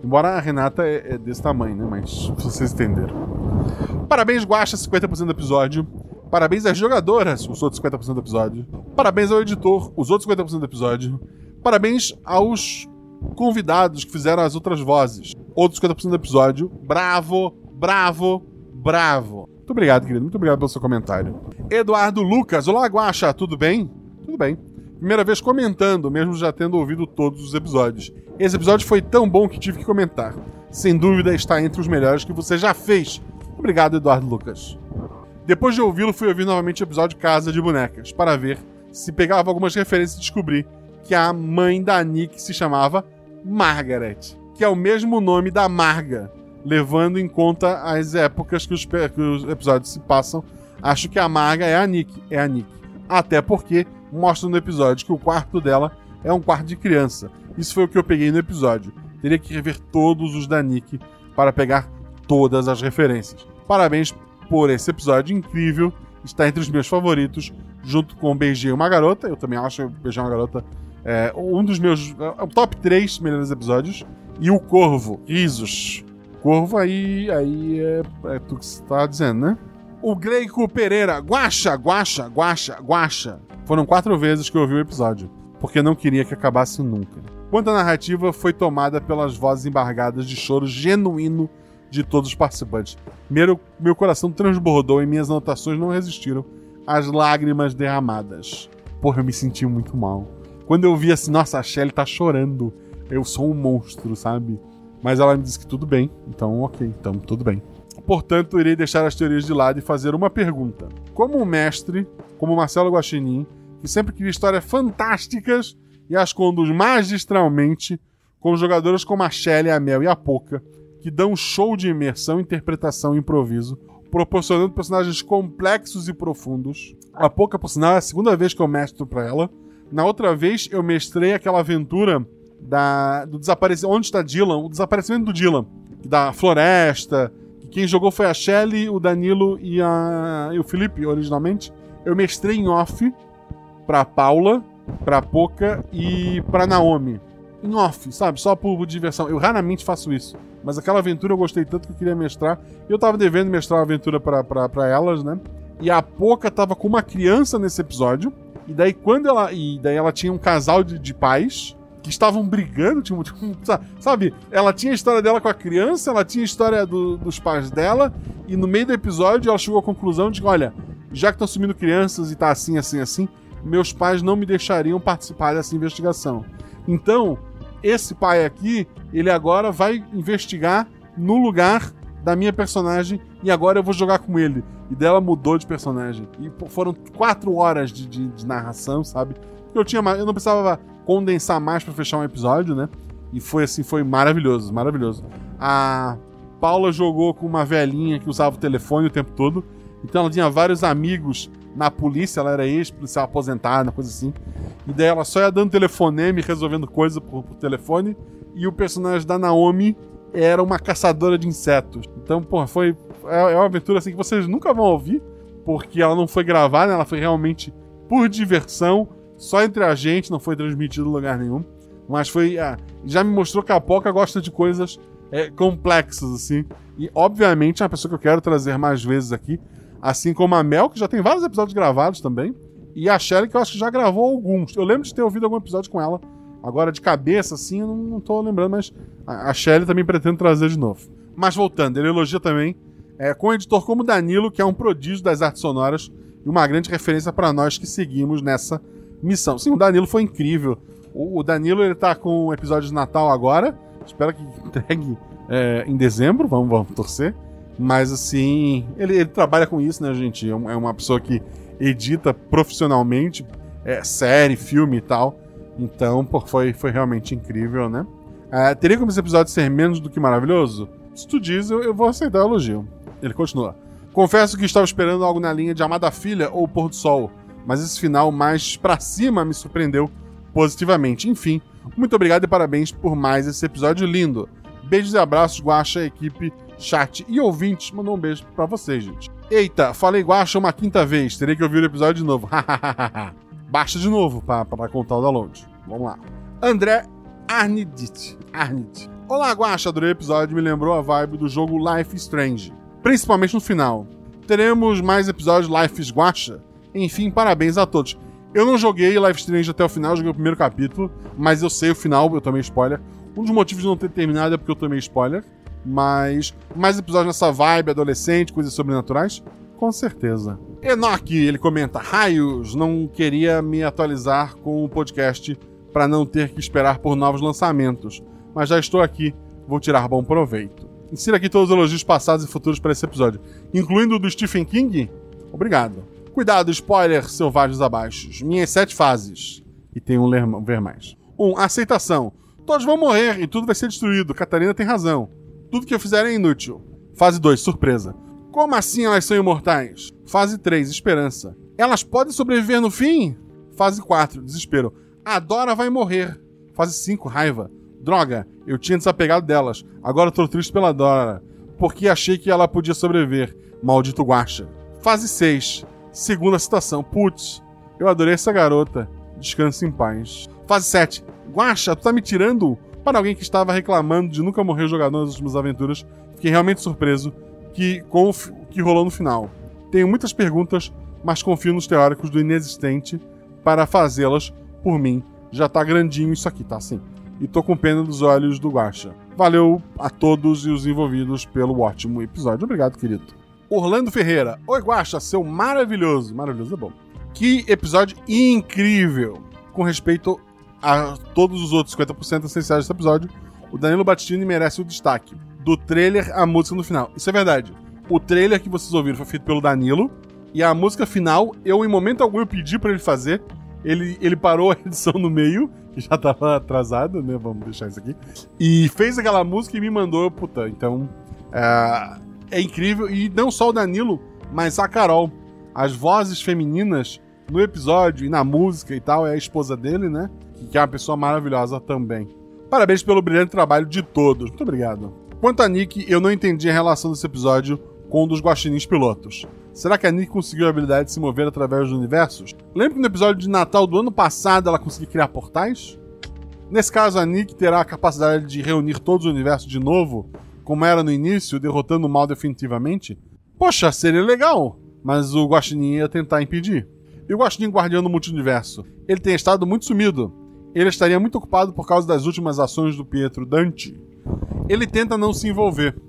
Embora a Renata é, é desse tamanho, né? Mas vocês entenderam. Parabéns, Guacha, 50% do episódio. Parabéns às jogadoras, os outros 50% do episódio. Parabéns ao editor, os outros 50% do episódio. Parabéns aos convidados que fizeram as outras vozes, outros 50% do episódio. Bravo, bravo, bravo. Muito obrigado, querido. Muito obrigado pelo seu comentário. Eduardo Lucas, olá, Guacha, tudo bem? Tudo bem. Primeira vez comentando, mesmo já tendo ouvido todos os episódios. Esse episódio foi tão bom que tive que comentar. Sem dúvida está entre os melhores que você já fez. Obrigado, Eduardo Lucas. Depois de ouvi-lo, fui ouvir novamente o episódio Casa de Bonecas, para ver se pegava algumas referências e descobri que a mãe da Nick se chamava Margaret, que é o mesmo nome da Marga, levando em conta as épocas que os, que os episódios se passam. Acho que a Marga é a Nick, é a Nick. Até porque mostra no episódio que o quarto dela é um quarto de criança. Isso foi o que eu peguei no episódio. Teria que rever todos os da Nick para pegar todas as referências. Parabéns por esse episódio incrível. Está entre os meus favoritos, junto com Beijei uma Garota. Eu também acho Beijei uma Garota é, um dos meus. É, o top 3 melhores episódios. E o Corvo, Risos. Corvo aí, aí é, é tu que você tá dizendo, né? O Gleico Pereira, Guacha, Guacha, Guacha, Guacha. Foram quatro vezes que eu ouvi o episódio, porque não queria que acabasse nunca. Quanto à narrativa, foi tomada pelas vozes embargadas de choro genuíno de todos os participantes. Meu, meu coração transbordou e minhas anotações não resistiram às lágrimas derramadas. Porra, eu me senti muito mal. Quando eu vi assim, nossa, a Shelly tá chorando. Eu sou um monstro, sabe? Mas ela me disse que tudo bem. Então, ok, então tudo bem. Portanto, irei deixar as teorias de lado e fazer uma pergunta. Como um mestre, como Marcelo Guaxinim, que sempre cria histórias fantásticas e as conduz magistralmente, com jogadoras como a Shelly, a Mel e a Poca, que dão um show de imersão, interpretação e improviso, proporcionando personagens complexos e profundos. A Poca, por sinal, é a segunda vez que eu mestro pra ela. Na outra vez, eu mestrei aquela aventura da, do desaparecimento. Onde está Dylan? O desaparecimento do Dylan. Da floresta. Quem jogou foi a Shelly, o Danilo e, a, e o Felipe, originalmente. Eu mestrei em off pra Paula, pra Poca e pra Naomi. Em off, sabe? Só por diversão. Eu raramente faço isso. Mas aquela aventura eu gostei tanto que eu queria mestrar. Eu tava devendo mestrar a aventura pra, pra, pra elas, né? E a Poca tava com uma criança nesse episódio. E daí quando ela. E daí ela tinha um casal de, de pais que estavam brigando, tipo, tipo, sabe? Ela tinha a história dela com a criança, ela tinha a história do, dos pais dela, e no meio do episódio ela chegou à conclusão de que, olha, já que estão sumindo crianças e tá assim, assim, assim, meus pais não me deixariam participar dessa investigação. Então, esse pai aqui, ele agora vai investigar no lugar da minha personagem e agora eu vou jogar com ele. E dela mudou de personagem. E foram quatro horas de, de, de narração, sabe? Eu tinha eu não precisava condensar mais para fechar um episódio, né? E foi assim, foi maravilhoso, maravilhoso. A Paula jogou com uma velhinha que usava o telefone o tempo todo. Então ela tinha vários amigos na polícia, ela era ex-policial aposentada, coisa assim. E daí ela só ia dando telefonema e resolvendo coisa por, por telefone. E o personagem da Naomi era uma caçadora de insetos. Então, pô, foi. É, é uma aventura assim que vocês nunca vão ouvir, porque ela não foi gravada, ela foi realmente por diversão, só entre a gente, não foi transmitido em lugar nenhum. Mas foi. Ah, já me mostrou que a Poca gosta de coisas é, complexas, assim. E, obviamente, é uma pessoa que eu quero trazer mais vezes aqui. Assim como a Mel, que já tem vários episódios gravados também. E a Shelly, que eu acho que já gravou alguns. Eu lembro de ter ouvido algum episódio com ela Agora, de cabeça, assim, eu não, não tô lembrando, mas a, a Shelly também pretende trazer de novo. Mas voltando, ele elogia também é, com um editor como Danilo, que é um prodígio das artes sonoras e uma grande referência para nós que seguimos nessa missão. Sim, o Danilo foi incrível. O, Danilo, ele tá com o episódio de Natal agora. Espero que entregue é, em dezembro, vamos, vamos torcer. Mas, assim, ele, ele trabalha com isso, né, gente? É, é uma pessoa que edita profissionalmente é, série, filme e tal. Então, pô, foi, foi realmente incrível, né? Uh, teria como esse episódio ser menos do que maravilhoso? Se tu diz, eu, eu vou aceitar o elogio. Ele continua. Confesso que estava esperando algo na linha de Amada Filha ou Pôr do Sol, mas esse final mais pra cima me surpreendeu positivamente. Enfim, muito obrigado e parabéns por mais esse episódio lindo. Beijos e abraços, Guaxa, equipe, chat e ouvintes. Mandou um beijo pra vocês, gente. Eita, falei Guaxa uma quinta vez, terei que ouvir o episódio de novo. <laughs> Baixa de novo pra contar o download. Vamos lá. André Arnidit. Arnid. Olá, Guaxa, adorei o episódio, me lembrou a vibe do jogo Life Strange. Principalmente no final. Teremos mais episódios Life is Guaxa? Enfim, parabéns a todos. Eu não joguei Life Strange até o final, joguei o primeiro capítulo, mas eu sei o final, eu tomei spoiler. Um dos motivos de não ter terminado é porque eu tomei spoiler. Mas mais episódios nessa vibe, adolescente, coisas sobrenaturais? Com certeza. Enoch, ele comenta: Raios, não queria me atualizar com o podcast para não ter que esperar por novos lançamentos, mas já estou aqui, vou tirar bom proveito. Insira aqui todos os elogios passados e futuros para esse episódio, incluindo o do Stephen King. Obrigado. Cuidado, spoiler, selvagens abaixo. Minhas sete fases. E tem um ler, ver mais. 1. Um, aceitação. Todos vão morrer e tudo vai ser destruído. Catarina tem razão. Tudo que eu fizer é inútil. Fase 2, surpresa. Como assim elas são imortais? Fase 3, esperança. Elas podem sobreviver no fim? Fase 4, desespero. A Dora vai morrer. Fase 5, raiva. Droga, eu tinha desapegado delas. Agora tô triste pela Dora. Porque achei que ela podia sobreviver. Maldito guacha. Fase 6, segunda citação. Putz, eu adorei essa garota. Descanse em paz. Fase 7. Guacha, tu tá me tirando? Para alguém que estava reclamando de nunca morrer jogador nas últimas aventuras, fiquei realmente surpreso que, com o que rolou no final. Tenho muitas perguntas, mas confio nos teóricos do inexistente para fazê-las por mim. Já tá grandinho isso aqui, tá assim. E tô com pena dos olhos do Guacha. Valeu a todos e os envolvidos pelo ótimo episódio. Obrigado, querido. Orlando Ferreira. Oi, Guacha, seu maravilhoso. Maravilhoso é bom. Que episódio incrível. Com respeito a todos os outros 50% essenciais desse episódio, o Danilo Battistini merece o destaque. Do trailer à música no final. Isso é verdade. O trailer que vocês ouviram foi feito pelo Danilo. E a música final, eu em momento algum eu pedi para ele fazer. Ele, ele parou a <laughs> edição no meio, que já tava atrasado, né? Vamos deixar isso aqui. E fez aquela música e me mandou, puta. Então, é, é incrível. E não só o Danilo, mas a Carol. As vozes femininas no episódio e na música e tal é a esposa dele, né? Que é uma pessoa maravilhosa também. Parabéns pelo brilhante trabalho de todos. Muito obrigado. Quanto a Nick, eu não entendi a relação desse episódio com um dos guaxinins pilotos. Será que a Nick conseguiu a habilidade de se mover através dos universos? Lembra que no episódio de Natal do ano passado ela conseguiu criar portais? Nesse caso, a Nick terá a capacidade de reunir todos os universos de novo, como era no início, derrotando o mal definitivamente? Poxa, seria legal, mas o Guaxinim ia tentar impedir. E o Guaxinim Guardião do Multiverso? Ele tem estado muito sumido. Ele estaria muito ocupado por causa das últimas ações do Pietro Dante. Ele tenta não se envolver.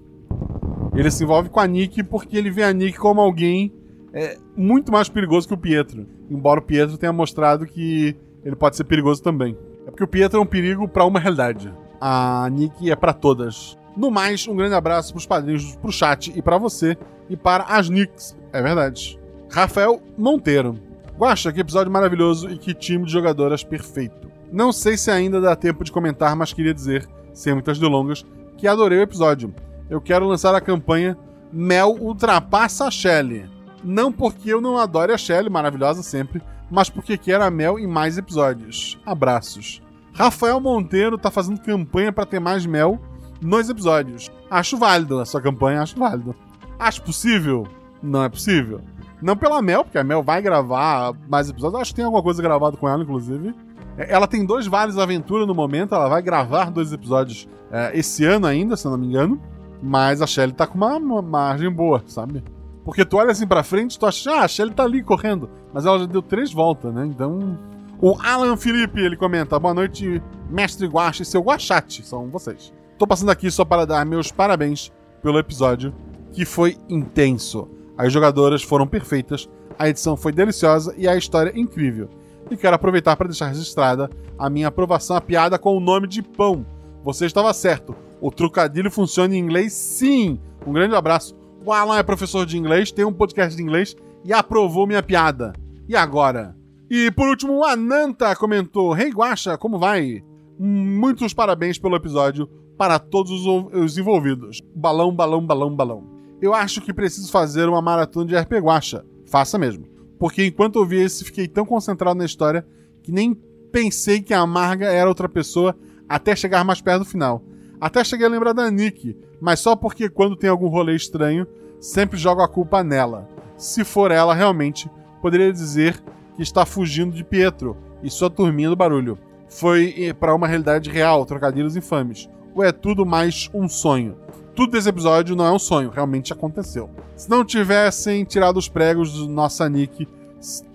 Ele se envolve com a Nick porque ele vê a Nick como alguém é, muito mais perigoso que o Pietro. Embora o Pietro tenha mostrado que ele pode ser perigoso também. É porque o Pietro é um perigo para uma realidade. A Nick é para todas. No mais, um grande abraço pros padrinhos, pro chat e para você e para as Nicks. É verdade. Rafael Monteiro. Guaxa, que episódio maravilhoso e que time de jogadoras perfeito. Não sei se ainda dá tempo de comentar, mas queria dizer, sem muitas delongas, que adorei o episódio. Eu quero lançar a campanha Mel Ultrapassa a Shelly. Não porque eu não adore a Shelly, maravilhosa sempre, mas porque quero a Mel em mais episódios. Abraços. Rafael Monteiro tá fazendo campanha para ter mais Mel nos episódios. Acho válido a sua campanha, acho válido. Acho possível? Não é possível. Não pela Mel, porque a Mel vai gravar mais episódios. Acho que tem alguma coisa gravada com ela, inclusive. É, ela tem dois vales aventura no momento, ela vai gravar dois episódios é, esse ano ainda, se eu não me engano. Mas a Shelly tá com uma, uma margem boa, sabe? Porque tu olha assim pra frente, tu acha, ah, a Shelly tá ali correndo. Mas ela já deu três voltas, né? Então. O Alan Felipe, ele comenta: Boa noite, mestre Guache e seu Guachate, são vocês. Tô passando aqui só para dar meus parabéns pelo episódio, que foi intenso. As jogadoras foram perfeitas, a edição foi deliciosa e a história incrível. E quero aproveitar para deixar registrada a minha aprovação à piada com o nome de pão. Você estava certo. O trocadilho funciona em inglês, sim. Um grande abraço. O Alan é professor de inglês, tem um podcast de inglês e aprovou minha piada. E agora? E por último, o Ananta comentou: Hey Guacha, como vai? Muitos parabéns pelo episódio para todos os envolvidos. Balão, balão, balão, balão. Eu acho que preciso fazer uma maratona de RP Guacha. Faça mesmo. Porque enquanto eu vi esse, fiquei tão concentrado na história que nem pensei que a Amarga era outra pessoa até chegar mais perto do final. Até cheguei a lembrar da Nick, mas só porque quando tem algum rolê estranho, sempre jogo a culpa nela. Se for ela realmente, poderia dizer que está fugindo de Pietro e sua turminha do barulho. Foi para uma realidade real, trocadilhos infames. Ou é tudo mais um sonho? Tudo desse episódio não é um sonho, realmente aconteceu. Se não tivessem tirado os pregos nossa Nick,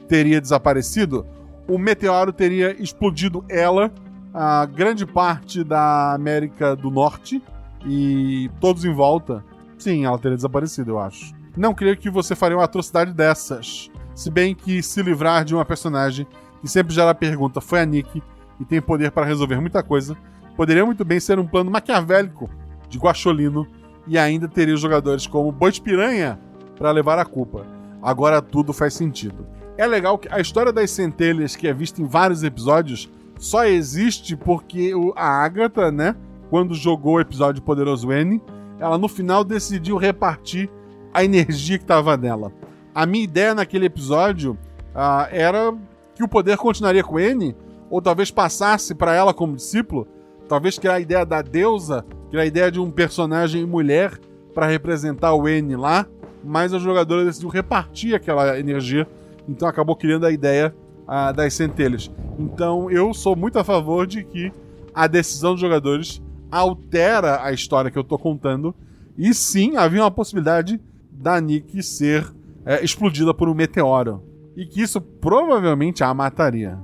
teria desaparecido, o meteoro teria explodido ela, a grande parte da América do Norte e todos em volta. Sim, ela teria desaparecido, eu acho. Não creio que você faria uma atrocidade dessas. Se bem que se livrar de uma personagem que sempre gera a pergunta foi a Nick e tem poder para resolver muita coisa, poderia muito bem ser um plano maquiavélico de Guaxolino e ainda teria os jogadores como Boi de Piranha para levar a culpa. Agora tudo faz sentido. É legal que a história das centelhas, que é vista em vários episódios, só existe porque a Agatha, né, quando jogou o episódio Poderoso N, ela no final decidiu repartir a energia que estava nela. A minha ideia naquele episódio uh, era que o poder continuaria com N, ou talvez passasse para ela como discípulo, talvez criar a ideia da deusa, criar a ideia de um personagem mulher para representar o N lá, mas a jogadora decidiu repartir aquela energia então acabou criando a ideia uh, das centelhas. Então eu sou muito a favor de que a decisão dos jogadores altera a história que eu tô contando. E sim, havia uma possibilidade da Nick ser é, explodida por um meteoro. E que isso provavelmente a mataria.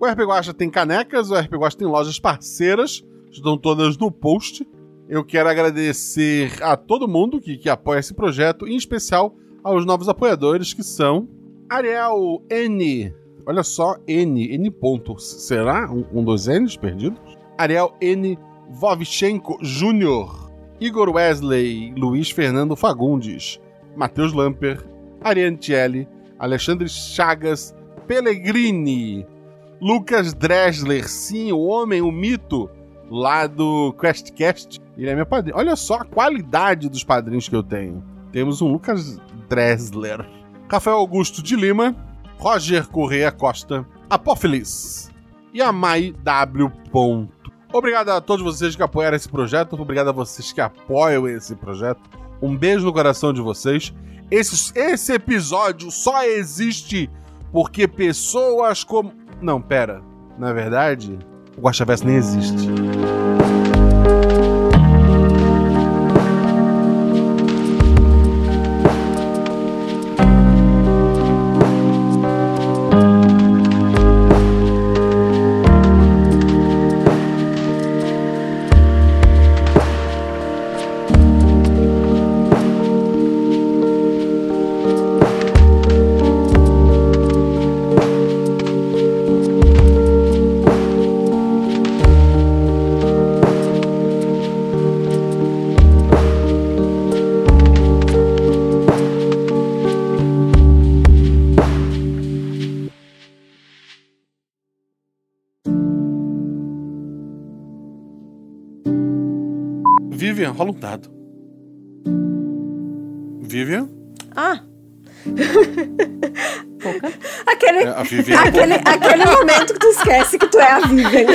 O RP Guacha tem canecas, o RP Guacha tem lojas parceiras, estão todas no post. Eu quero agradecer a todo mundo que, que apoia esse projeto, em especial aos novos apoiadores que são Ariel N. Olha só, N, N pontos. Será um, um dos N's perdidos? Ariel N. Vovchenko Jr., Igor Wesley, Luiz Fernando Fagundes, Matheus Lamper, Ariane Tielli, Alexandre Chagas, Pellegrini, Lucas Dresler, sim, o homem, o mito, lá do QuestCast. Ele é meu padrinho. Olha só a qualidade dos padrinhos que eu tenho. Temos um Lucas Dresler. Rafael Augusto de Lima, Roger Correia Costa, Apófilis e a Mai W. Obrigado a todos vocês que apoiaram esse projeto, obrigado a vocês que apoiam esse projeto. Um beijo no coração de vocês. Esse, esse episódio só existe porque pessoas como. Não, pera. Na verdade, o Guaxaverso nem existe. Rola um dado. Vivian? Ah! Pouca. Aquele, É, a Vivian. aquele, aquele momento que tu esquece que tu é a Vivian.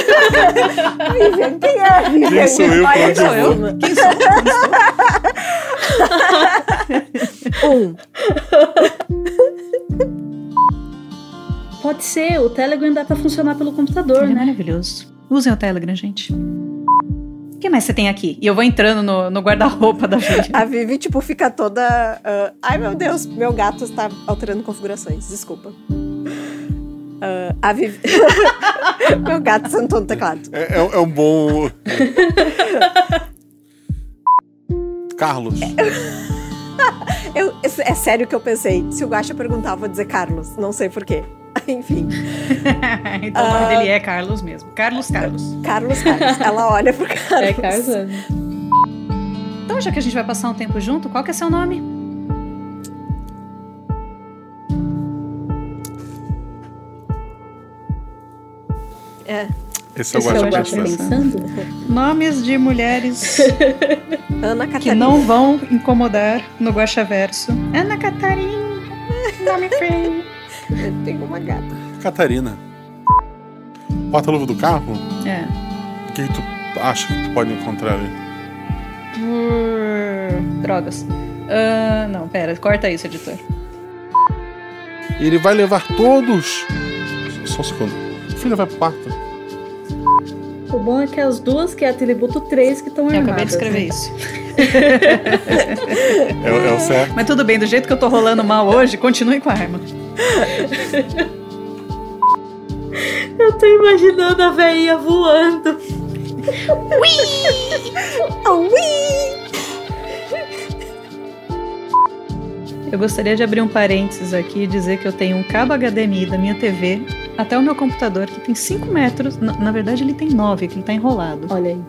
Vivian, quem é a Vivian? Quem sou eu? Onde só eu vou? Quem sou? Quem sou? Um. Pode ser, o Telegram dá pra funcionar pelo computador, Ele é né? maravilhoso. Usem o Telegram, gente. O que mais você tem aqui? E eu vou entrando no, no guarda-roupa da Vivian. <laughs> A Vivi, tipo, fica toda. ah, Ai, meu Deus, meu gato está alterando configurações. Desculpa. Ah, a Vivi. <laughs> meu gato sentou no teclado. É, é- é um bom. Carlos. Eu, é é sério que eu pensei. Se o Guaxa perguntar, eu vou dizer Carlos. Não sei porquê. <laughs> Enfim, <laughs> então o nome dele é Carlos mesmo. Carlos Carlos. Carlos Carlos. <laughs> Ela olha pro Carlos. É, Carlos. Então, já que a gente vai passar um tempo junto, qual que é seu nome? É. Esse é o Esse é o Guaxa pensando. pensando? Nomes de mulheres Ana que Catarina. não vão incomodar no Guaxaverso. Ana Catarina. Nome feio. <laughs> Tem uma gata. Catarina. Porta-luva do carro? É. O que, que tu acha que tu pode encontrar ali? Hum, Drogas. Ah, não, pera, corta isso, editor. Ele vai levar todos. Só um segundo. Filha, vai pro quarto. O bom é que as duas, que é atributo 3, que estão Eu armadas. acabei de escrever né? isso. <laughs> É, é o certo. Mas tudo bem, do jeito que eu tô rolando mal hoje, continue com a arma. Eu tô imaginando a velhinha voando. Eu gostaria de abrir um parênteses aqui e dizer que eu tenho um cabo HDMI da minha TV até o meu computador, que tem 5 metros. Na, na verdade, ele tem 9, que ele tá enrolado. Olha aí.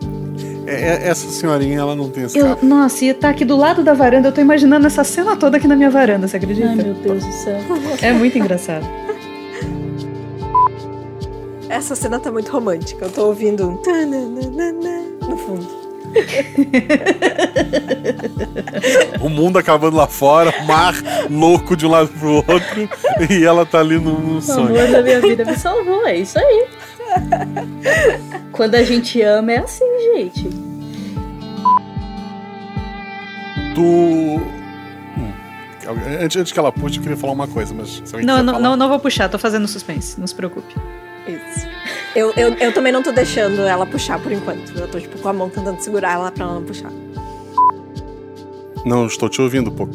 É- é- essa senhorinha, ela não tem esse Eu, nossa, e tá aqui do lado da varanda. Eu tô imanando essa cena toda aqui na minha varanda, você acredita? Ai, meu Deus do céu. É muito engraçado. Essa cena tá muito romântica. Eu tô ouvindo um no fundo. <laughs> O mundo acabando lá fora, o mar louco de um lado pro outro, e ela tá ali no, no O sonho. amor da minha vida me salvou, é isso aí. Quando a gente ama é assim, gente. Tu. Hum. Antes, antes que ela puxe, eu queria falar uma coisa, mas Não, não, falar. não, não vou puxar, tô fazendo suspense, não se preocupe. Isso. Eu, eu, eu também não tô deixando ela puxar por enquanto. Eu tô, tipo, com a mão tentando segurar ela pra ela não puxar. Não, estou te ouvindo, pouco.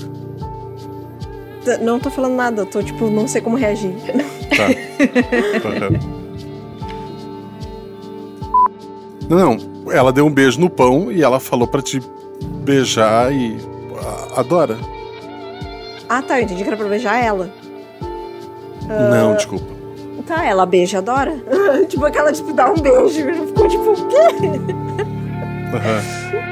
T- Não tô falando nada, eu tô, tipo, não sei como reagir. Tá. <laughs> Não, não. Ela deu um beijo no pão e ela falou pra te beijar e. a- Adora? Ah, tá, eu entendi que era pra beijar ela. Não, desculpa. Tá, ela beija a Dora. <laughs> tipo, aquela, tipo, dá um beijo. Ficou tipo, o quê? Aham.